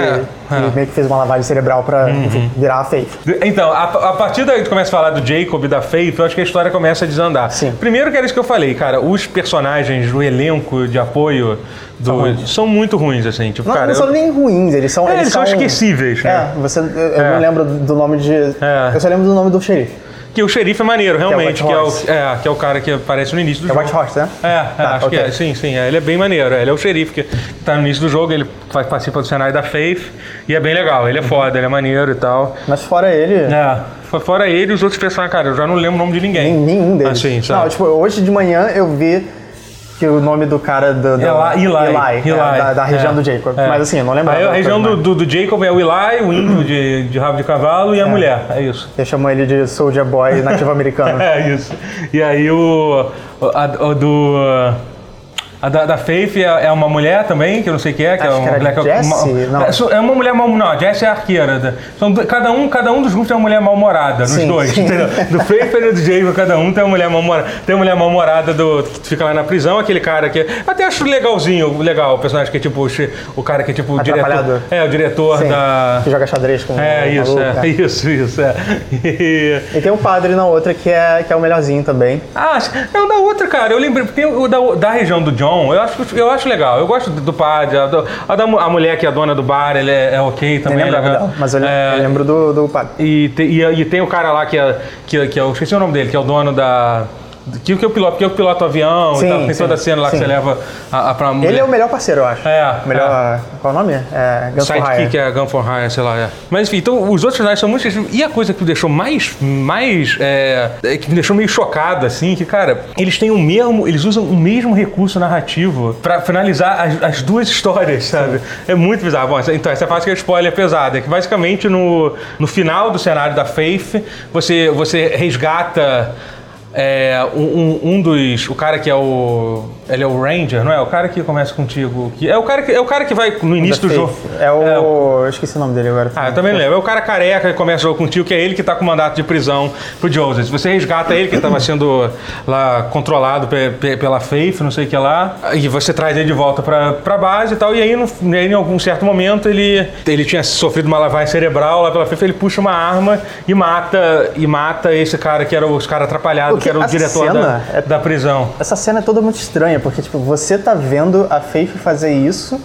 É, e é. Uhum. meio que fez uma lavagem cerebral pra enfim, virar a faith. Então, a, a partir daí que começa a falar do Jacob e da Faith, eu acho que a história começa a desandar. Sim. Primeiro que era isso que eu falei, cara, os personagens do elenco de apoio do- São são muito ruins, assim. Tipo, Não, cara, não são eu- nem ruins, eles são. É, eles são esquecíveis, né? É, você, eu, eu É. não lembro do nome de. É. Eu só lembro do nome do xerife. Que o xerife é maneiro, realmente, que é, o, Horse. é, que é o cara que aparece no início do É jogo. White Horse, né? É, é, Tá, acho ok. que é. Sim, sim. é, ele é bem maneiro. Ele é o xerife que tá no início do jogo, ele faz, participa do cenário da Faith e é bem legal. Ele é foda, ele é maneiro e tal. Mas fora ele, É, fo- fora ele e os outros personagens, cara, eu já não lembro o nome de ninguém. nem- nenhum deles. Assim, sabe? Não, tipo, hoje de manhã eu vi que o nome do cara do. do Eli, Eli, é, da, da região é, do Jacob. é. Mas assim, eu não lembro. Aí a região do, do, do Jacob é o Eli, o índio de, de rabo de cavalo e a mulher. É isso. Eu chamo ele de Soldier Boy nativo americano. É isso. E aí o. a- o do. A da, da Faith é, é uma mulher também, que eu não sei quem é, que Acho é uma que mulher que Jessie? É, é uma mulher mal. Não, a Jessie é arqueira. da- São, cada, um, cada um dos grupos tem uma mulher mal-humorada, nos dois. sim. Do Faith e do Jason, cada um tem uma mulher mal-humorada. Tem uma mulher mal-humorada do, que fica lá na prisão, aquele cara que. Até acho legalzinho, legal, o personagem que é tipo. o O cara que é tipo o diretor. É, o diretor Sim, da. Que joga xadrez com É, o isso, maluco, é, é. isso, isso, é. E- E tem o padre na outra que é, que é o melhorzinho também. Ah, não, da outra, cara, eu lembrei, tem o da, da região do John, eu acho, eu acho legal, eu gosto do, padre, a, do- a da a mulher que é a dona do bar, ele é, é ok também. Nem lembrava é dela, mas eu, É, eu lembro do, do padre. e, te- e, e tem o cara lá que é, que, que é, eu esqueci o nome dele, que é o dono da... Que, que o piloto, que o piloto avião Sim, e tal, tem sim, toda a cena lá que sim. você leva a, a, pra mulher. Ele é o melhor parceiro, eu acho. É, O melhor. Qual é o nome? É. Hire. Sidekick é Gun for Hire, sei lá, é. Mas enfim, então os outros personagens são muito. E a coisa que me deixou mais, mais é, é, que me deixou meio chocado, assim, que, cara, eles têm o mesmo, eles usam o mesmo recurso narrativo pra finalizar as, as duas histórias, sabe? É muito bizarro. Bom, então essa parte que é spoiler pesada, é que basicamente no, no final do cenário da Faith, você, você resgata é, um, um- dos. O cara que é o. Ele é o Ranger, não é? O cara que começa contigo. Que, é, o cara que, é o cara que vai no início do jogo. É o. Eu esqueci o nome dele agora. Ah, eu também lembro. É o cara careca que começa o jogo contigo, que é ele que tá com mandato de prisão pro Joseph. Você resgata ele, que estava sendo lá controlado pe- pe- pela Faith, não sei o que lá, e você traz ele de volta pra, pra base e tal. E aí, no, aí, em algum certo momento, ele, ele tinha sofrido uma lavagem cerebral lá pela Faith, ele puxa uma arma e mata, e mata esse cara que era os cara atrapalhado, Porque que era o diretor da, é- da prisão. Essa cena é toda muito estranha, porque tipo, você tá vendo a Faith fazer isso,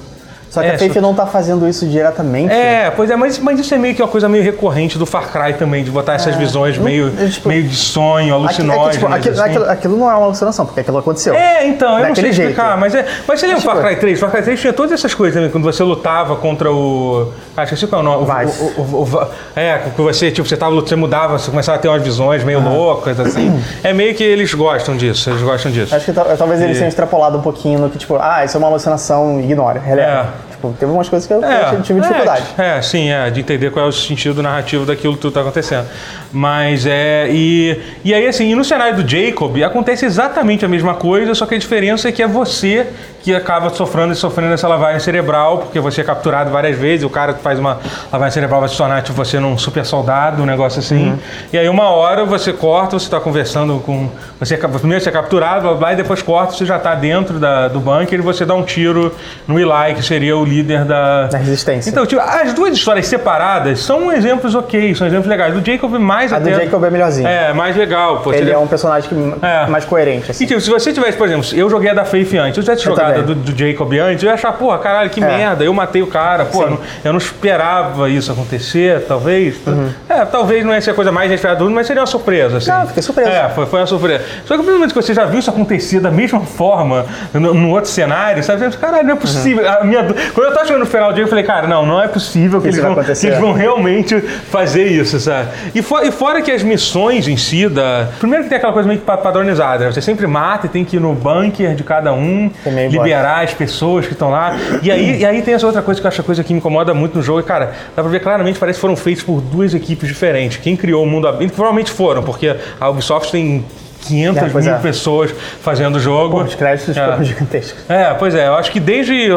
só que É, a Faith não tá fazendo isso diretamente. É, pois é, mas, mas isso é meio que uma coisa meio recorrente do Far Cry também, de botar essas visões meio, é, tipo, meio de sonho, é que, alucinógenas. tipo, aquilo, assim. aquilo- aquilo não é uma alucinação, porque aquilo aconteceu. É, então, eu não sei Daquele explicar, jeito. mas, é, mas você lembra o Tipo- Far Cry 3? Far Cry 3 tinha todas essas coisas também, quando você lutava contra o. Ah, esqueci qual é o nome. O- Vice. o- o- o- o- é, que você, tipo, você tava lutando, você mudava, você começava a ter umas visões meio loucas, assim. É meio que eles gostam disso, eles gostam disso. Acho que tal- talvez eles E- tenham extrapolado um pouquinho no que, tipo, ah, isso é uma alucinação, ignora, releva. É. Tipo, teve umas coisas que eu, eu tive dificuldade. É, é, sim, é, de entender qual é o sentido narrativo daquilo que tudo tá acontecendo. Mas é. E, e aí, assim, e no cenário do Jacob, acontece exatamente a mesma coisa, só que a diferença é que é você que acaba sofrendo e sofrendo essa lavagem cerebral, porque você é capturado várias vezes, o cara que faz uma lavagem cerebral vai se tornar tipo, você num super soldado, um negócio assim. E aí, uma hora você corta, você está conversando com. Você, é primeiro você é capturado, blá, blá, e depois corta, você já está dentro da, do bunker e você dá um tiro no Eli, que seria o líder da, Da resistência. então, tipo, as duas histórias separadas são exemplos ok, são exemplos legais. Do Jacob mais A do até... Jacob é melhorzinho. É, mais legal. Pô, Ele é um personagem que, É. mais coerente, assim. E tipo, se você tivesse, por exemplo, eu joguei a da Faith antes, eu tivesse Eu jogado a também. do, do Jacob antes, eu ia achar, porra, caralho, que É. merda, eu matei o cara, pô, Sim. eu não, eu não esperava isso acontecer, talvez. Uhum. É, talvez não ia ser a coisa mais inesperada do mundo, mas seria uma surpresa, assim. Não, fiquei surpreso. É, foi, foi uma surpresa. Só que, principalmente que você já viu isso acontecer da mesma forma no, no outro cenário, sabe? Caralho, não é possível. A minha, quando eu tava chegando no final do dia, eu falei, cara, não, não é possível que, eles vão, que eles vão realmente fazer isso, sabe? E, fo- e fora que as missões em si, da... primeiro que tem aquela coisa meio pa- padronizada, né? você sempre mata e tem que ir no bunker de cada um, liberar as pessoas que estão lá. E aí, e aí tem essa outra coisa que eu acho a coisa que me incomoda muito no jogo, e cara, dá pra ver claramente, parece que foram feitos por duas equipes diferentes. Quem criou o mundo aberto, provavelmente foram, porque a Ubisoft tem 500 É, mil é. pessoas fazendo o jogo. Pô, os créditos É. foram gigantescos. É, pois é, eu acho que desde,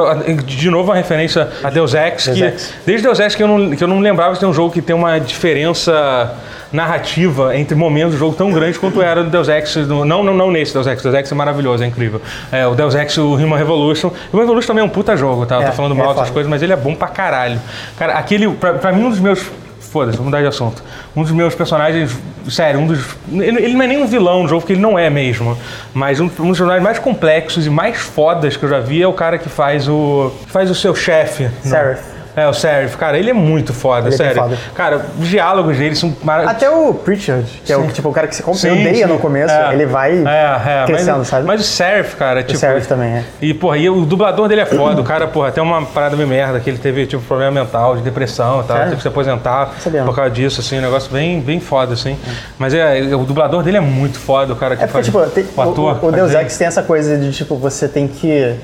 de novo, uma referência a Deus Ex, Deus que, Ex. desde Deus Ex que eu, não, que eu não lembrava de ter um jogo que tem uma diferença narrativa entre momentos do jogo tão grande quanto era no Deus Ex, não, não, não nesse Deus Ex, Deus Ex é maravilhoso, é incrível. É, o Deus Ex, o Human Revolution, o Human Revolution também é um puta jogo, tá? Eu É, tô falando é mal dessas foda. coisas, mas ele é bom pra caralho. Cara, aquele, pra, pra mim, um dos meus Foda-se, vou mudar de assunto. Um dos meus personagens, sério, um dos. Ele não é nem um vilão no jogo, porque ele não é mesmo. Mas um, um dos personagens mais complexos e mais fodas que eu já vi é o cara que faz o. faz o seu chefe. no- Seraph. É, o Seraph. Cara, ele é muito foda, Ele é sério. foda. Cara, os diálogos dele são maravilhosos. Até o Pritchard, que é o, tipo, o cara que se Sim, odeia sim. no começo, É. ele vai É, é, crescendo, mas, sabe? Mas o Seraph, cara, tipo. Seraph também, é. E, porra, e o dublador dele é foda. O cara, porra, tem uma parada meio merda, que ele teve, tipo, problema mental, de depressão e tal. Sério? Teve que se aposentar Sabia não. por causa disso, assim, um negócio bem, bem foda, assim. Mas é, o dublador dele é muito foda, o cara que É porque, faz tipo, tem- o ator. o, o Deus Ex tem essa coisa de, tipo, você tem que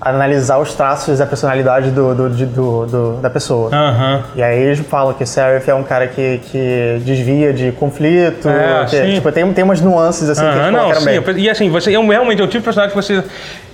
analisar os traços da personalidade do, do, de- do- do- da pessoa. Aham. E aí eles falam que o Seraph é um cara que, que desvia de conflito, É, que, sim. tipo, tem, tem umas nuances assim que Aham, eles não, sim. bem. E assim, você é um- realmente é o tipo de personagem que você.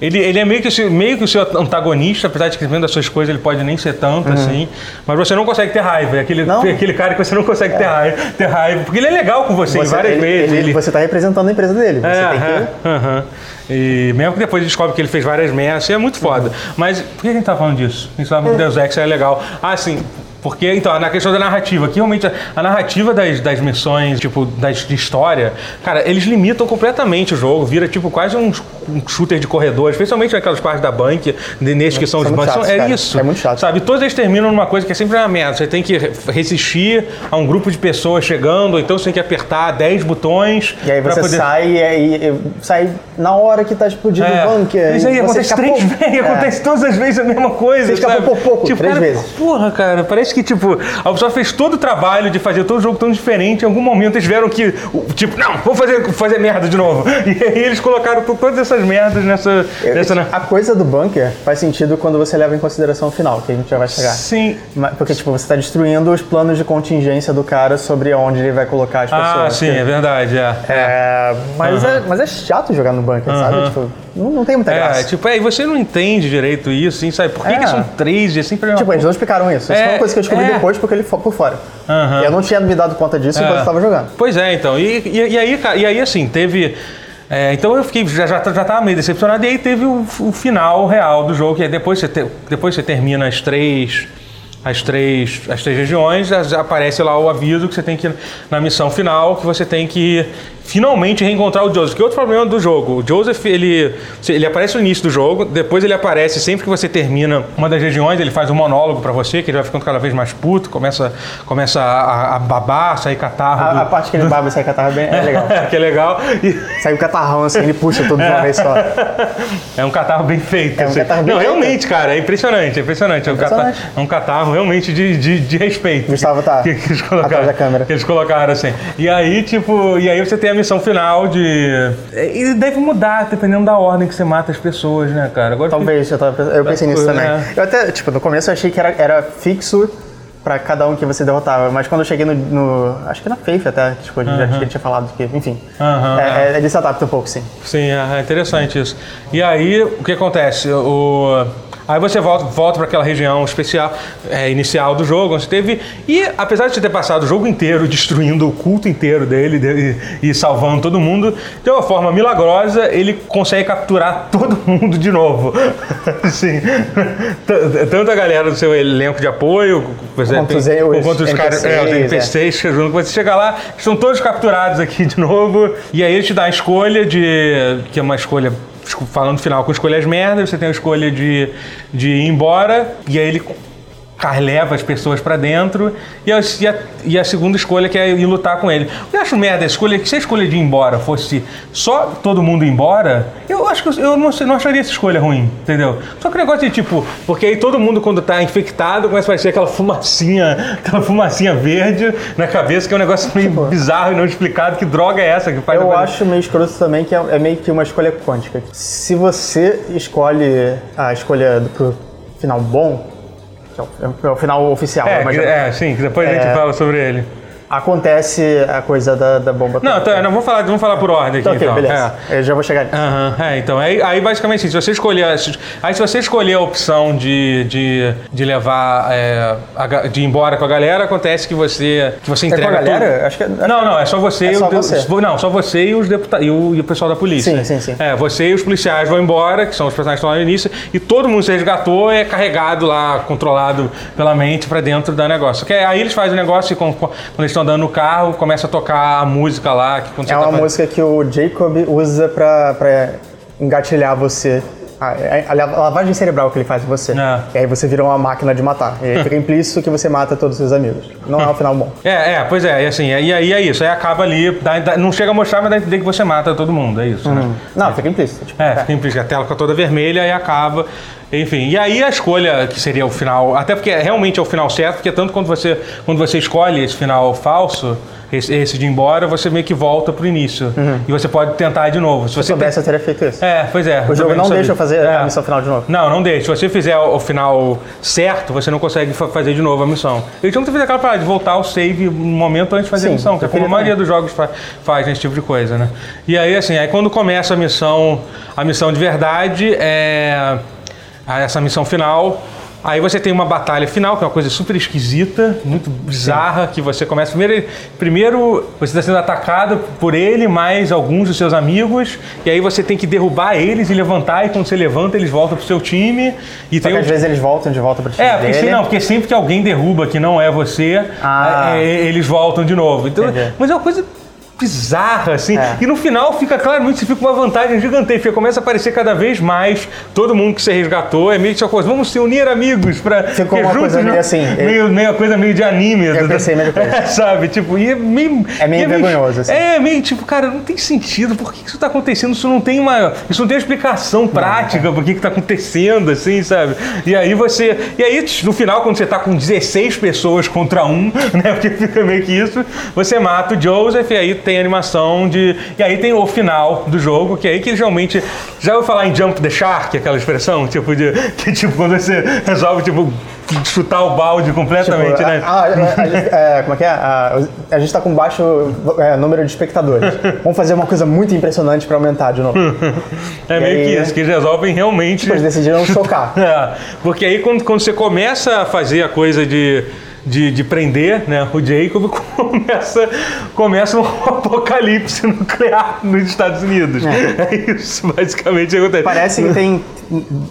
Ele, ele é meio que, o seu- meio que o seu antagonista, apesar de que vendo as suas coisas ele pode nem ser tanto assim. Mas você não consegue ter raiva. É aquele, Uhum. Não. aquele cara que você não consegue ter, raiva, ter raiva. Porque ele é legal com você, Você, várias ele- vezes. ele- ele- Você tá representando a empresa dele. Você É, tem que. é, aham. E mesmo que depois descobre que ele fez várias merdas, isso é muito foda. Mas por que a gente tá falando disso? A gente tá falando que Deus Ex é legal. Ah, sim. Porque, então, na questão da narrativa, que realmente a, a narrativa das, das missões, tipo, das, de história, cara, eles limitam completamente o jogo, vira tipo quase um, um shooter de corredor, especialmente naquelas partes da bank, nesses que são os São muito bancos. chatos, É cara. isso. É muito chato. Sabe? Todos eles terminam numa coisa que é sempre uma merda. Você tem que re- resistir a um grupo de pessoas chegando, ou então você tem que apertar 10 botões. E aí você poder... sai e, aí- e sai na hora que tá explodindo É. o bunker. Isso aí e acontece três vezes, é. acontece todas as vezes a mesma coisa. Você escapou por pouco, três cara, vezes. Porra, cara, parece que, tipo, a pessoa fez todo o trabalho de fazer todo o jogo tão diferente. Em algum momento eles tiveram que, tipo, não, vamos fazer, fazer merda de novo. E aí eles colocaram to- todas essas merdas nessa. nessa na- A coisa do bunker faz sentido quando você leva em consideração o final, que a gente já vai chegar. Sim. Porque, tipo, você tá destruindo os planos de contingência do cara sobre onde ele vai colocar as pessoas. Ah, sim, é verdade, é. É, mas, é, mas é chato jogar no bunker, sabe? Tipo, não, não tem muita É, graça. tipo, é, e você não entende direito isso, assim, sabe? Por que, É. que são três? É sempre a mesma Tipo, eles não explicaram isso. Isso É, uma coisa que eu descobri é. depois porque ele foi por fora. E eu não tinha me dado conta disso enquanto eu tava jogando. Pois é, então. E, e- e aí, e aí, assim, teve. é, então eu fiquei, já, já, já tava meio decepcionado, e aí teve o, o final real do jogo, que é depois você, te- depois você termina as três. As três, as três regiões, aparece lá o aviso que você tem que ir na missão final, que você tem que finalmente reencontrar o Joseph. Que é outro problema do jogo. O Joseph, ele, ele aparece no início do jogo, depois ele aparece sempre que você termina uma das regiões, ele faz um monólogo pra você, que ele vai ficando cada vez mais puto, começa, começa a, a babar, sair catarro. A, do- a parte que ele baba e sai catarro é bem- é legal. que é legal. E Sai o catarrão assim, ele puxa tudo de uma vez só. é um catarro bem feito. É um assim. catarro bem Não, feito. realmente, cara, é impressionante, é impressionante. É um catarro, Impressionante. é um catarro realmente de, de, de respeito. Gustavo tá que, que eles atrás colocaram, da câmera. Que eles colocaram assim. E aí, tipo, e aí você tem a missão final de. E deve mudar dependendo da ordem que você mata as pessoas, né, cara? Agora Talvez, eu, tava, eu pensei nisso É. também. Eu até, tipo, no começo eu achei que era, era fixo pra cada um que você derrotava, mas quando eu cheguei no. no- acho que na Faith até, tipo, já que tinha falado que, enfim. Aham, é, é, ele se adapta um pouco, sim. Sim, é é interessante isso. E aí, o que acontece? O, aí você volta, volta para aquela região especial, é, inicial do jogo, onde você teve. E apesar de você ter passado o jogo inteiro destruindo o culto inteiro dele de- e, salvando todo mundo, de uma forma milagrosa, ele consegue capturar todo mundo de novo. Sim. Tanto a galera do seu elenco de apoio, por exemplo, Quanto os- os quanto os caras. É, os NPCs, é. NPCs que junto, você chega lá, estão todos capturados aqui de novo, e aí ele te dá a escolha de. que é uma escolha. Falando no final com escolhas merdas, você tem a escolha de, de ir embora, e aí ele leva as pessoas pra dentro, e a, e, a, e a segunda escolha que é ir lutar com ele. Eu acho merda a escolha, que se a escolha de ir embora fosse só todo mundo ir embora, eu acho que eu- não, não acharia essa escolha ruim, entendeu? Só que o negócio de tipo, porque aí todo mundo quando tá infectado começa a aparecer aquela fumacinha, aquela fumacinha verde na cabeça, que é um negócio meio bizarro e não explicado. Que droga é essa que faz Eu acho meio escroto também que é, é meio que uma escolha quântica. Se você escolhe a escolha do, pro final bom, é o, é o final oficial, É, que- é, sim, depois a gente É. fala sobre ele. Acontece a coisa da, da bomba. Não, atômica. tá, não, vamos falar, vamos falar por ordem aqui, Tá, ok, então. beleza. É. Eu já vou chegar nisso. Aham, é, então, aí, aí basicamente assim, se você escolher, aí se você escolher a opção de, de, de levar, é, a de ir embora com a galera, acontece que você, que você É com a entrega galera? Acho que Não, não, é só você, É e só o, você. Não, só você e os deputados e o, e o pessoal da polícia. Sim, sim, sim. É, você e os policiais vão embora, que são os personagens que estão lá no início, e todo mundo se resgatou é carregado lá, controlado pela mente pra dentro do negócio. Que é- aí eles fazem o negócio e quando eles estão andando no carro, começa a tocar a música lá. Que quando você É tá uma fazendo- música que o Jacob usa pra, pra engatilhar você. A, a- a lavagem cerebral que ele faz em você. É. E aí você vira uma máquina de matar. E aí fica implícito que você mata todos os seus amigos. Não é um final bom. É, é, pois é, e assim, e aí é isso, aí acaba ali, dá- dá- não chega a mostrar, mas dá a entender que você mata todo mundo, é isso, né? Não, fica implícito. Tipo, É, fica implícito, a tela fica toda vermelha e acaba. Enfim, e aí a escolha, que seria o final, até porque realmente é o final certo, porque tanto quando você, quando você escolhe esse final falso, esse, esse de ir embora, você meio que volta pro início. E você pode tentar de novo. Se Se eu você tem- soubesse, eu teria feito isso. É, pois é. O jogo não deixa eu fazer É. a missão final de novo. Não, não deixa. Se você fizer o final certo, você não consegue fa- fazer de novo a missão. Eles tinham que fazer aquela parada de voltar ao save um momento antes de fazer Sim, a missão, que é como a maioria dos jogos fa- faz nesse tipo de coisa, né? E aí, assim, aí quando começa a missão, a missão de verdade, é a- essa missão final. Aí você tem uma batalha final, que é uma coisa super esquisita, muito bizarra, que você começa primeiro, primeiro você está sendo atacado por ele, mais alguns dos seus amigos, e aí você tem que derrubar eles e levantar, e quando você levanta, eles voltam pro seu time. E Só tem que um- às vezes eles voltam de volta pro time é, porque, dele. sim, não, porque sempre que alguém derruba que não é você, Ah. é, é, eles voltam de novo. Então, Entendi. mas é uma coisa bizarra, assim. É. E no final fica claramente, você fica com uma vantagem gigantesca. Começa a aparecer cada vez mais todo mundo que você resgatou. É meio que essa coisa, vamos se unir amigos pra. Ficou uma coisa meio né, assim, Meio, meio, uma coisa meio de anime. Eu pensei a mesma coisa. É, sabe? Tipo, e é meio. É meio e vergonhoso, assim. É, meio tipo, cara, não tem sentido. Por que isso tá acontecendo? Isso não tem uma. Isso não tem uma explicação prática por que, que tá acontecendo, assim, sabe? E aí você. E aí, no final, quando você tá com 16 pessoas contra um, né? Porque fica meio que isso, você mata o Joseph e aí tem a animação de. E aí tem o final do jogo, que é aí que geralmente. Já ouviu falar em Jump the Shark, aquela expressão? Tipo, de. Que tipo, quando você resolve, tipo, chutar o balde completamente, Tipo, né? ah, a- a é, como é que é? A, a gente tá com baixo é, número de espectadores. Vamos fazer uma coisa muito impressionante pra aumentar de novo. É meio aí- que isso, que eles resolvem realmente. Eles decidiram chocar. É, porque aí quando, quando você começa a fazer a coisa de, de, de prender né, o Jacob, começa, começa um apocalipse nuclear nos Estados Unidos. É, isso basicamente que acontece. Parece que tem.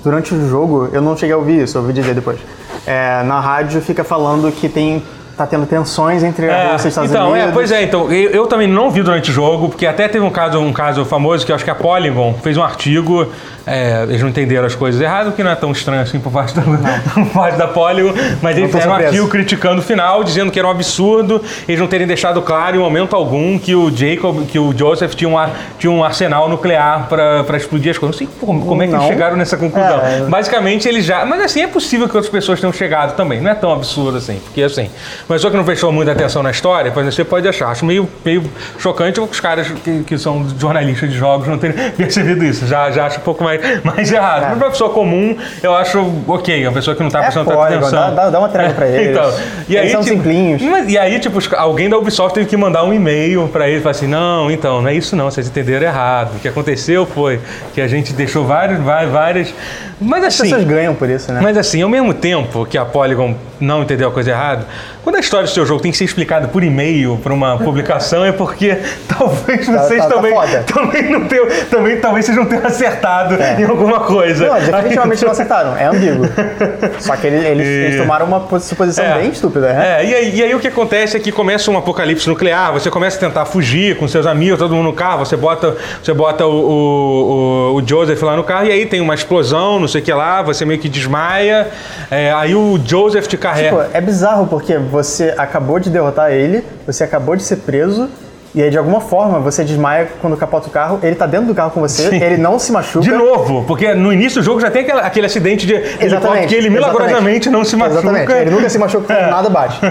Durante o jogo, eu não cheguei a ouvir isso, eu ouvi dizer depois. É, na rádio fica falando que tem. Tá tendo tensões entre a É, Rússia e os Estados então, Unidos. é, pois é, então, eu, eu também não vi durante o jogo, porque até teve um caso, um caso famoso que eu acho que a Polygon fez um artigo, é, eles não entenderam as coisas errado, que não é tão estranho assim por parte da, por parte da Polygon, mas eles fizeram um artigo criticando o final, dizendo que era um absurdo eles não terem deixado claro em momento algum que o Jacob, que o Joseph tinha um, tinha um arsenal nuclear para explodir as coisas. Não sei como, como é que eles chegaram nessa conclusão. É. Basicamente, eles já. Mas assim, é possível que outras pessoas tenham chegado também. Não é tão absurdo assim. Porque assim, uma pessoa que não prestou muita atenção na história, exemplo, você pode achar. Acho meio, meio chocante os caras que, que são jornalistas de jogos não terem percebido isso. Já, já acho um pouco mais, mais errado. Mas pra pessoa comum, eu acho ok. Uma pessoa que não tá É prestando tanta Polygon, atenção. dá, dá, dá uma trégua pra eles. Então, e aí, eles são tipo, simplinhos. mas- E aí, tipo, alguém da Ubisoft teve que mandar um e-mail pra ele e falar assim: não, então, não é isso não, vocês entenderam errado. O que aconteceu foi que a gente deixou vários, vai- várias. Mas As assim. pessoas ganham por isso, né? Mas assim, ao mesmo tempo que a Polygon não entendeu a coisa errada, quando a história do seu jogo tem que ser explicada por e-mail para uma publicação, é porque talvez Tá- vocês tá- tá também, foda. também não tenham, também talvez vocês não tenham acertado em alguma coisa. Não, definitivamente não acertaram. É ambíguo. Só que eles, eles, eles tomaram uma pos- suposição É. bem estúpida, né? É, e aí, e aí o que acontece é que começa um apocalipse nuclear, você começa a tentar fugir com seus amigos, todo mundo no carro, você bota, você bota o, o, o- o Joseph lá no carro e aí tem uma explosão, não sei o que lá, você meio que desmaia, é, aí o Joseph te carrega. Tipo, é bizarro porque você acabou de derrotar ele, você acabou de ser preso, e aí de alguma forma você desmaia quando capota o carro, ele tá dentro do carro com você, Sim. ele não se machuca. De novo, porque no início do jogo já tem aquele, aquele acidente de helicóptero que ele milagrosamente exatamente. não se machuca. Exatamente. Ele nunca se machuca É. nada bate.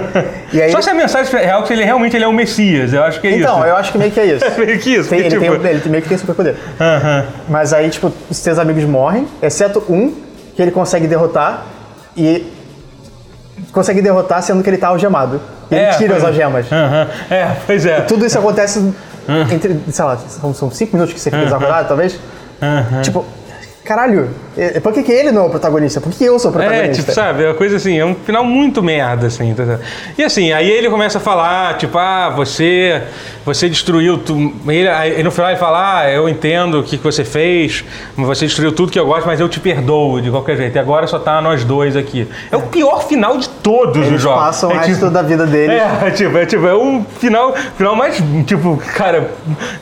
Aí, Só se a mensagem é real que ele realmente ele é o Messias, eu acho que é então, isso. eu acho que meio que é isso. meio que isso, Tem- que ele, tipo- tem, ele meio que tem superpoder. Aham. Mas aí, tipo, os seus amigos morrem, exceto um que ele consegue derrotar e consegue derrotar sendo que ele tá algemado. E ele É, tira pois as é. algemas. Aham. É, pois é. Tudo isso acontece entre, sei lá, são, são cinco minutos que você fica desacordado, talvez? Aham. Tipo, caralho, por que, que ele não é o protagonista? Por que eu sou o É, protagonista? tipo, sabe? É uma coisa assim, é um final muito merda, assim. tá? E assim, aí ele começa a falar, tipo, ah, você, você destruiu tudo. Ele, aí no final ele fala, ah, eu entendo o que, que você fez, você destruiu tudo que eu gosto, mas eu te perdoo de qualquer jeito. E agora só tá nós dois aqui. É o pior final de todos os Eles jogos. passam o é, resto tipo, da vida deles. é, tipo, é, tipo, é um final, final mais, tipo, cara,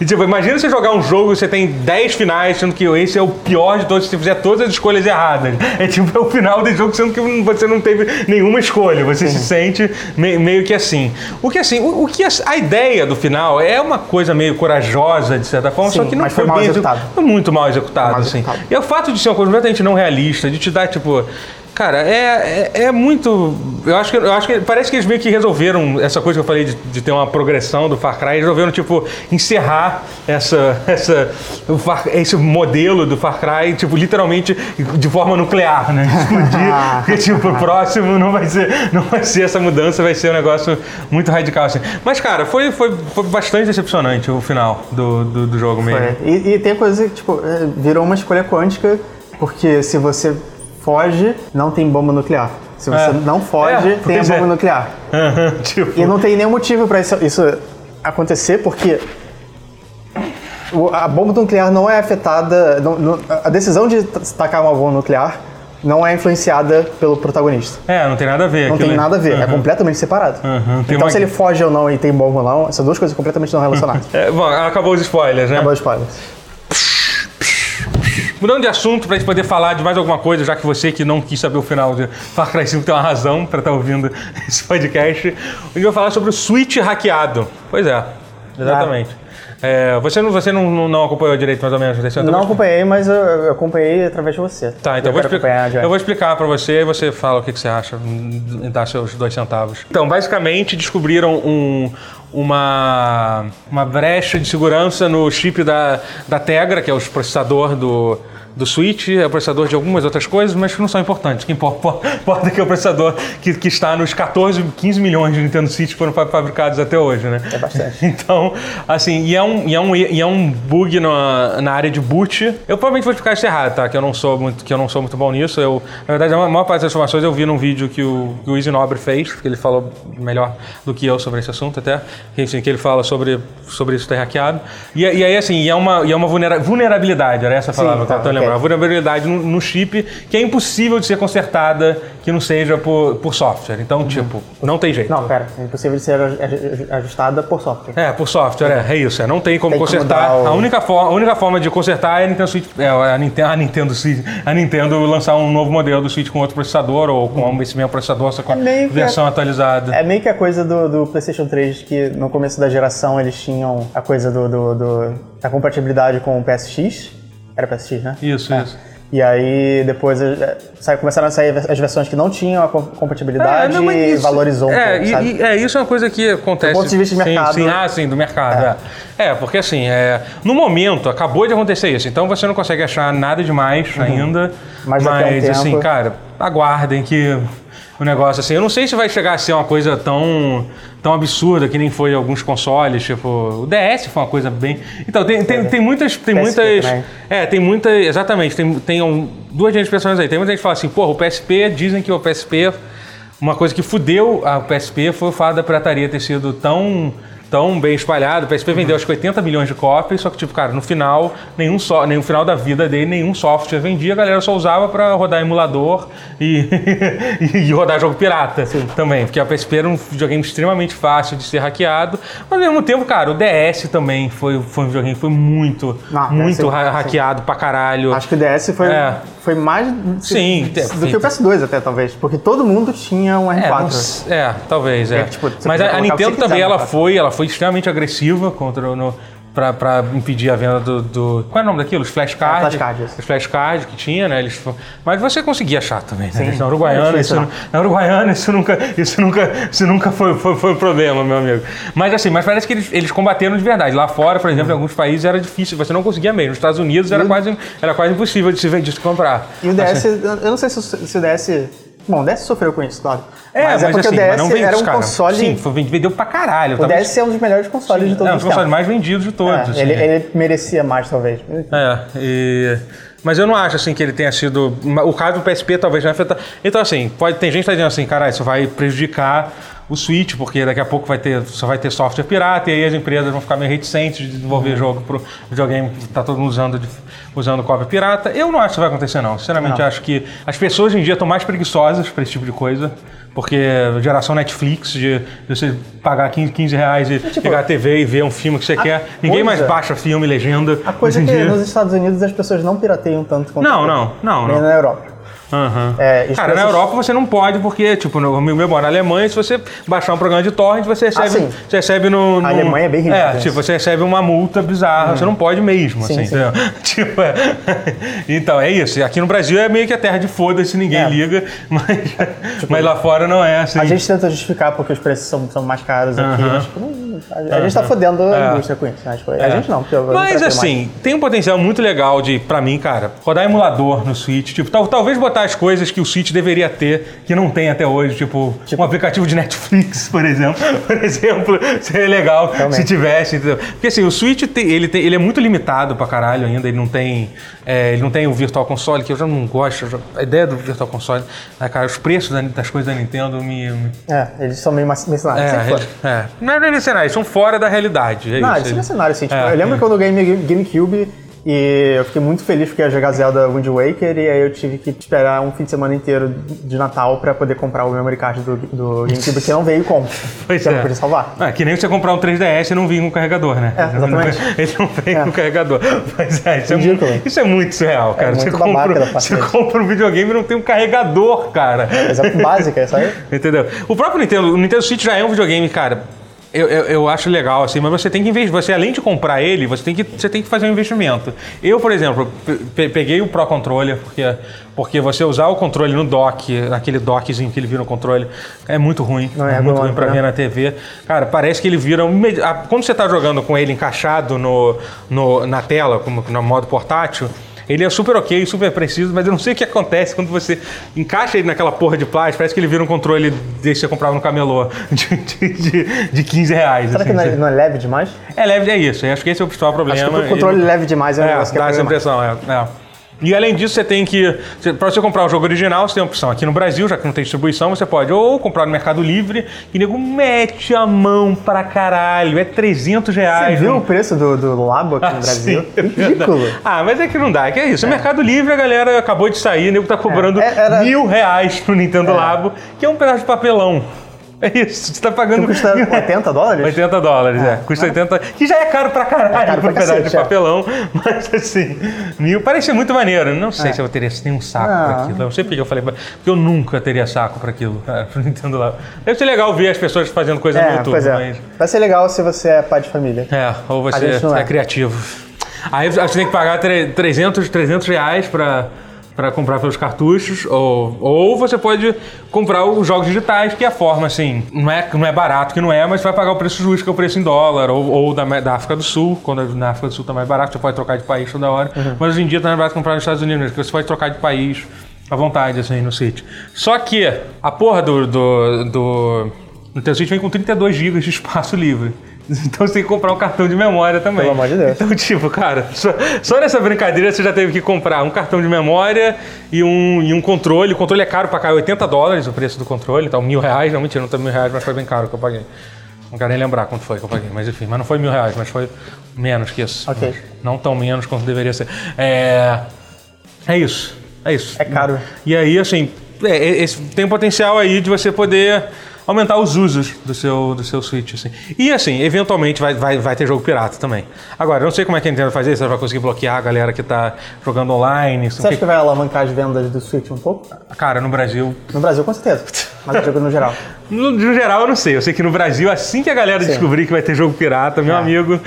tipo, imagina você jogar um jogo e você tem 10 finais, sendo que esse é o pior de todos, se você fizer todas todas as escolhas erradas. É tipo, é o final do jogo sendo que você não teve nenhuma escolha. Você se sente me- meio que assim. O que assim, o, o que a, a ideia do final é uma coisa meio corajosa, de certa forma, só Sim, que não foi foi mal bem executado. Foi muito mal executado, Mal assim. executado. E o fato de ser uma coisa completamente não realista, de te dar, tipo. Cara, é, é, é muito. Eu acho, que, eu acho que parece que eles meio que resolveram essa coisa que eu falei de, de ter uma progressão do Far Cry, resolveram, tipo, encerrar essa, essa, Far- esse modelo do Far Cry, tipo, literalmente de forma nuclear, né? Explodir. porque, tipo, o próximo não vai ser, não vai ser essa mudança, vai ser um negócio muito radical, assim. Mas, cara, foi, foi, foi bastante decepcionante o final do, do, do jogo mesmo. E, e tem coisa que, tipo, é, virou uma escolha quântica, porque se você foge, não tem bomba nuclear. Se você É. não foge, É, tem a bomba é. nuclear. tipo. E não tem nenhum motivo pra isso, isso acontecer, porque a bomba nuclear não é afetada. não- não- a decisão de tacar uma bomba nuclear não é influenciada pelo protagonista. É, não tem nada a ver. Não tem nada a ver, é Uhum. completamente separado. Uhum, Então, uma- se ele foge ou não e tem bomba ou não, são duas coisas completamente não relacionadas. É, bom, acabou os spoilers, né? Acabou o spoiler. Mudando de assunto pra gente poder falar de mais alguma coisa, já que você que não quis saber o final de Far Cry 5 tem uma razão pra estar ouvindo esse podcast. Hoje eu vou falar sobre o Switch hackeado. Pois é, exatamente. É, você não, você não, não- acompanhou direito mais ou menos desse Não acompanhei, mas eu, eu acompanhei através de você. Tá, então eu vou, explicar, eu vou explicar pra você e você fala o que, que você acha dá seus dois centavos. Então, basicamente, descobriram um- uma, uma brecha de segurança no chip da, da Tegra, que é o processador do, do Switch, é o processador de algumas outras coisas, mas que não são importantes. O que importa, é que é o processador que, que está nos 14, 15 milhões de Nintendo Switch que foram fa- fabricados até hoje, né? É bastante. Então, assim, e é um, e é um, e é um bug na, na área de boot. Eu provavelmente vou explicar isso errado, tá? Que eu não sou muito, que eu não sou muito bom nisso. Eu, na verdade, a maior parte das informações eu vi num vídeo que o, que o Easy Nobre fez, que ele falou melhor do que eu sobre esse assunto até. Que, assim, que ele fala sobre, sobre isso ter hackeado. E, e aí, assim, e é uma, e é uma vulnera- vulnerabilidade, era essa a palavra que tá, eu tô lembrando. Uma vulnerabilidade no, no chip que é impossível de ser consertada que não seja por, por software. Então, tipo, não tem jeito. Não, pera, é impossível de ser aj- ajustada por software. É, por software, é, é isso. É, não tem como Tem consertar. o- A, única forma, a única forma de consertar é a Nintendo Switch, é, a, Nintendo, a Nintendo Switch, a Nintendo lançar um novo modelo do Switch com outro processador ou com esse mesmo processador, só com É versão atualizada. É meio que a coisa do, do PlayStation 3, que no começo da geração eles tinham a coisa do, do- do- da compatibilidade com o PSX. Era PSX, né? Isso, É. isso. E aí depois eh, sai- começaram a sair as versões que não tinham a com- compatibilidade não, mas e isso- valorizou um é, pouco, sabe? e- é, isso é uma coisa que acontece. Do ponto de vista de sim, mercado. Sim, ah, sim, do mercado. É, é. porque assim, é, no momento acabou de acontecer isso, então você não consegue achar nada demais ainda. Uhum. Mas daqui a um mas assim, tempo- cara, aguardem que o negócio assim. Eu não sei se vai chegar a ser uma coisa tão, tão absurda que nem foi alguns consoles, tipo. O DS foi uma coisa bem. Então, tem, tem, tem muitas. Tem PSP muitas. também. É, tem muita. Exatamente, tem, tem um- duas grandes expressões aí. Tem muita gente que fala assim, porra, o PSP, dizem que o PSP. Uma coisa que fudeu a PSP foi o fato da pirataria ter sido tão, tão bem espalhado. O PSP vendeu acho que 80 milhões de cópias, só que, tipo, cara, no final, nenhum só, nem no final da vida dele, nenhum software vendia, a galera só usava pra rodar emulador e, e rodar jogo pirata também. Porque a PSP era um videogame extremamente fácil de ser hackeado. Mas ao mesmo tempo, cara, o DS também foi, foi um videogame que foi muito, Não, muito sim, ha- sim. hackeado pra caralho. Acho que o DS foi, É. foi mais Sim, do sim. que o PS2 até, talvez. Porque todo mundo tinha um É, R4. não s- é, talvez, é. É, tipo, Mas a, a Nintendo também, ela foi, ela foi extremamente agressiva contra o- pra impedir a venda do, do- Qual é o nome daquilo? Os flashcards. flashcards. Os flashcards que tinha, né? Eles, mas você conseguia achar também, né? Sim. Na Uruguaiana, é isso, não- na Uruguaiana isso nunca, isso nunca, isso nunca foi, foi, foi um problema, meu amigo. Mas assim, mas parece que eles, eles combateram de verdade. Lá fora, por exemplo, em alguns países era difícil, você não conseguia mesmo. Nos Estados Unidos era quase, era quase impossível de se, vender- de se comprar. E o DS, Assim, eu não sei se, se o DS. Bom, o DS sofreu com isso, claro. é, mas, mas é porque assim, o DS vende, era um cara. console. Sim, foi, vendeu pra caralho. o Tava- DS é um dos melhores consoles de É, todos um os dos consoles tempos. mais vendidos de todos. É, assim. ele, ele merecia mais, talvez. É, e- Mas eu não acho assim que ele tenha sido. O caso do PSP talvez não afeta. Então, assim, pode, tem gente que tá dizendo assim, cara, isso vai prejudicar o Switch, porque daqui a pouco vai ter, só vai ter software pirata e aí as empresas vão ficar meio reticentes de desenvolver jogo pro videogame que tá todo mundo usando, usando cópia pirata. Eu não acho que isso vai acontecer, não. Sinceramente, Não. acho que as pessoas hoje em dia estão mais preguiçosas para esse tipo de coisa Porque geração Netflix, de, de você pagar 15, 15 reais e pegar a TV e ver um filme que você quer. Ninguém mais coisa- baixa filme, legenda. A coisa é que dia. nos Estados Unidos as pessoas não pirateiam tanto quanto Não, não, não, Nem não. na Europa. Aham. É, Cara, na Europa você não pode, porque, tipo, no meu moro na Alemanha, se você baixar um programa de torrent, você recebe, Ah, você recebe no, no- Alemanha é bem rígida É, nisso. tipo, você recebe uma multa bizarra, você não pode mesmo, Sim, assim, sim. entendeu? Tipo, é... Então, é isso. Aqui no Brasil é meio que a terra de foda-se, ninguém É. liga, mas, mas lá fora não é, assim. A gente tenta justificar porque os preços são, são mais caros aqui, mas tipo, não- a, a gente tá fodendo a É. indústria com isso. Né? Tipo, A É. gente não, Mas assim, tem um potencial muito legal de, pra mim, cara, rodar emulador no Switch. Tipo, tal- talvez botar as coisas que o Switch deveria ter, que não tem até hoje. Tipo, um aplicativo de Netflix, por exemplo. Por exemplo, seria legal se tivesse. entendeu? Porque assim, o Switch tem- ele, tem- ele é muito limitado pra caralho ainda. Ele não tem. é, ele não tem o Virtual Console, que eu já não gosto. já- a ideia do Virtual Console, né, cara, os preços da- das coisas da Nintendo me. me mais. É, eles são meio mercenários. é, eles- é. Não é mercenários, são fora da realidade. É Não, isso. eles são mercenários, assim. Tipo, É, eu lembro é. quando eu ganhei GameCube e eu fiquei muito feliz porque ia jogar Zelda Wind Waker e aí eu tive que esperar um fim de semana inteiro de Natal pra poder comprar o memory card do, do GameCube que não veio com. Pois que eu é. não podia salvar. Ah, que nem você comprar um 3DS e não vir com carregador, né? É, exatamente. Ele não vem É. com carregador. Mas é, isso, é Ridículo. isso é muito surreal, cara. muito você, babaca compra, você compra um videogame e não tem um carregador, cara. É básica, é isso aí. Entendeu? O próprio Nintendo, o Nintendo Switch já é um videogame, cara. Eu, eu, eu acho legal, assim, mas você tem que investir. Você, além de comprar ele, você tem que, você tem que fazer um investimento. Eu, por exemplo, pe- pe- peguei o Pro Controller, porque, porque você usar o controle no dock, naquele dockzinho que ele vira o controle, é muito ruim. Não é é muito ruim pra né? ver na TV. Cara, parece que ele vira. Quando você tá jogando com ele encaixado no, no, na tela, como no modo portátil. Ele é super ok, super preciso, mas eu não sei o que acontece quando você encaixa ele naquela porra de plástico. Parece que ele vira um controle desse que você comprava no camelô de, de, de, de 15 reais. Será que assim. não é, não é leve demais? É leve, é isso. Eu acho que esse é o principal problema. Acho que o controle Ele- leve demais é um é, negócio que dá é essa problemático. impressão, é. é. E além disso, você tem que. você- Pra você comprar o jogo original, você tem a opção. Aqui no Brasil, já que não tem distribuição, você pode ou comprar no Mercado Livre, que nego mete a mão pra caralho. É 300 Você reais. viu no- o preço do, do Labo aqui no Ah, Brasil? sim, é. Ridículo. Ah, mas é que não dá. É que é isso. O Mercado Livre, a galera acabou de sair, o nego tá cobrando É, era- mil reais no Nintendo Labo, que é um pedaço de papelão. É isso. Você tá pagando. Que custa 80 dólares? 80 dólares, é. Custa 80. Que já é caro pra caralho É caro pra pedaço de é. papelão. Mas assim, mil. Parece muito maneiro. Não sei se eu teria nenhum saco pra Não. aquilo. Eu não sei porque eu falei. Porque eu nunca teria saco pra aquilo, cara, pro Nintendo Labo. Deve ser legal ver as pessoas fazendo coisa no É, YouTube, pois é. mas. Vai ser legal se você é pai de família. É, ou você não é. é. criativo. Aí você tem que pagar tre- 300, 300 reais pra, pra comprar pelos cartuchos, ou, ou você pode comprar os jogos digitais, que é a forma, assim, não é, não é barato que não é, mas vai pagar o preço justo, que é o preço em dólar, ou, ou da, da África do Sul, quando na África do Sul tá mais barato, você pode trocar de país toda hora, Uhum. mas hoje em dia tá mais barato comprar nos Estados Unidos, porque você pode trocar de país à vontade, assim, no sítio. Só que a porra do... do, do no teu Switch vem com 32 GB de espaço livre. Então você tem que comprar um cartão de memória também. Pelo amor de Deus. Então, tipo, cara, só, só nessa brincadeira você já teve que comprar um cartão de memória e um, e um controle. O controle é caro pra cá, é 80 dólares o preço do controle, então mil reais, não mentira, não tá mil reais, mas foi bem caro que eu paguei. Não quero nem lembrar quanto foi que eu paguei, mas enfim, mas não foi mil reais, mas foi menos que isso. Ok. Não tão menos quanto deveria ser. É. É isso. É isso. É caro. E aí, assim, é, é, tem um potencial aí de você poder aumentar os usos do seu, do seu Switch, assim. E, assim, eventualmente vai, vai, vai ter jogo pirata também. Agora, eu não sei como é que a Nintendo fazer, se ela vai conseguir bloquear a galera que tá jogando online. Você acha que vai alavancar as vendas do Switch um pouco? Cara, no Brasil... No Brasil, com certeza. Mas eu digo no geral. No, no geral, eu não sei. Eu sei que no Brasil, assim que a galera descobrir que vai ter jogo pirata, meu É. amigo,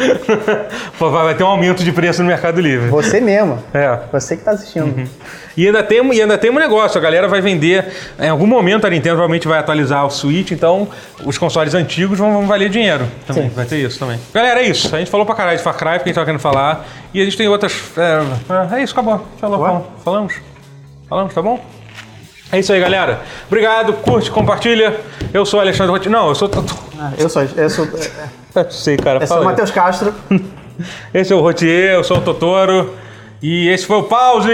vai ter um aumento de preço no Mercado Livre. Você mesmo. É. Você que tá assistindo. E ainda tem, e ainda tem um negócio, a galera vai vender. Em algum momento a Nintendo provavelmente vai atualizar o Switch, então os consoles antigos vão, vão valer dinheiro. Também, Sim. vai ter isso também. Galera, é isso. A gente falou pra caralho de Far Cry, porque a gente tava querendo falar. E a gente tem outras. É, é isso, acabou. Falou, falamos. Falamos? Falamos, tá bom? É isso aí, galera. Obrigado, curte, compartilha. Eu sou o Alexandre Rotti. Não, eu sou. Ah, eu sou, eu sou, Eu sei, cara. eu sou fala o. Matheus Castro. Esse é o Rotier, eu sou o Totoro. E esse foi o Pause!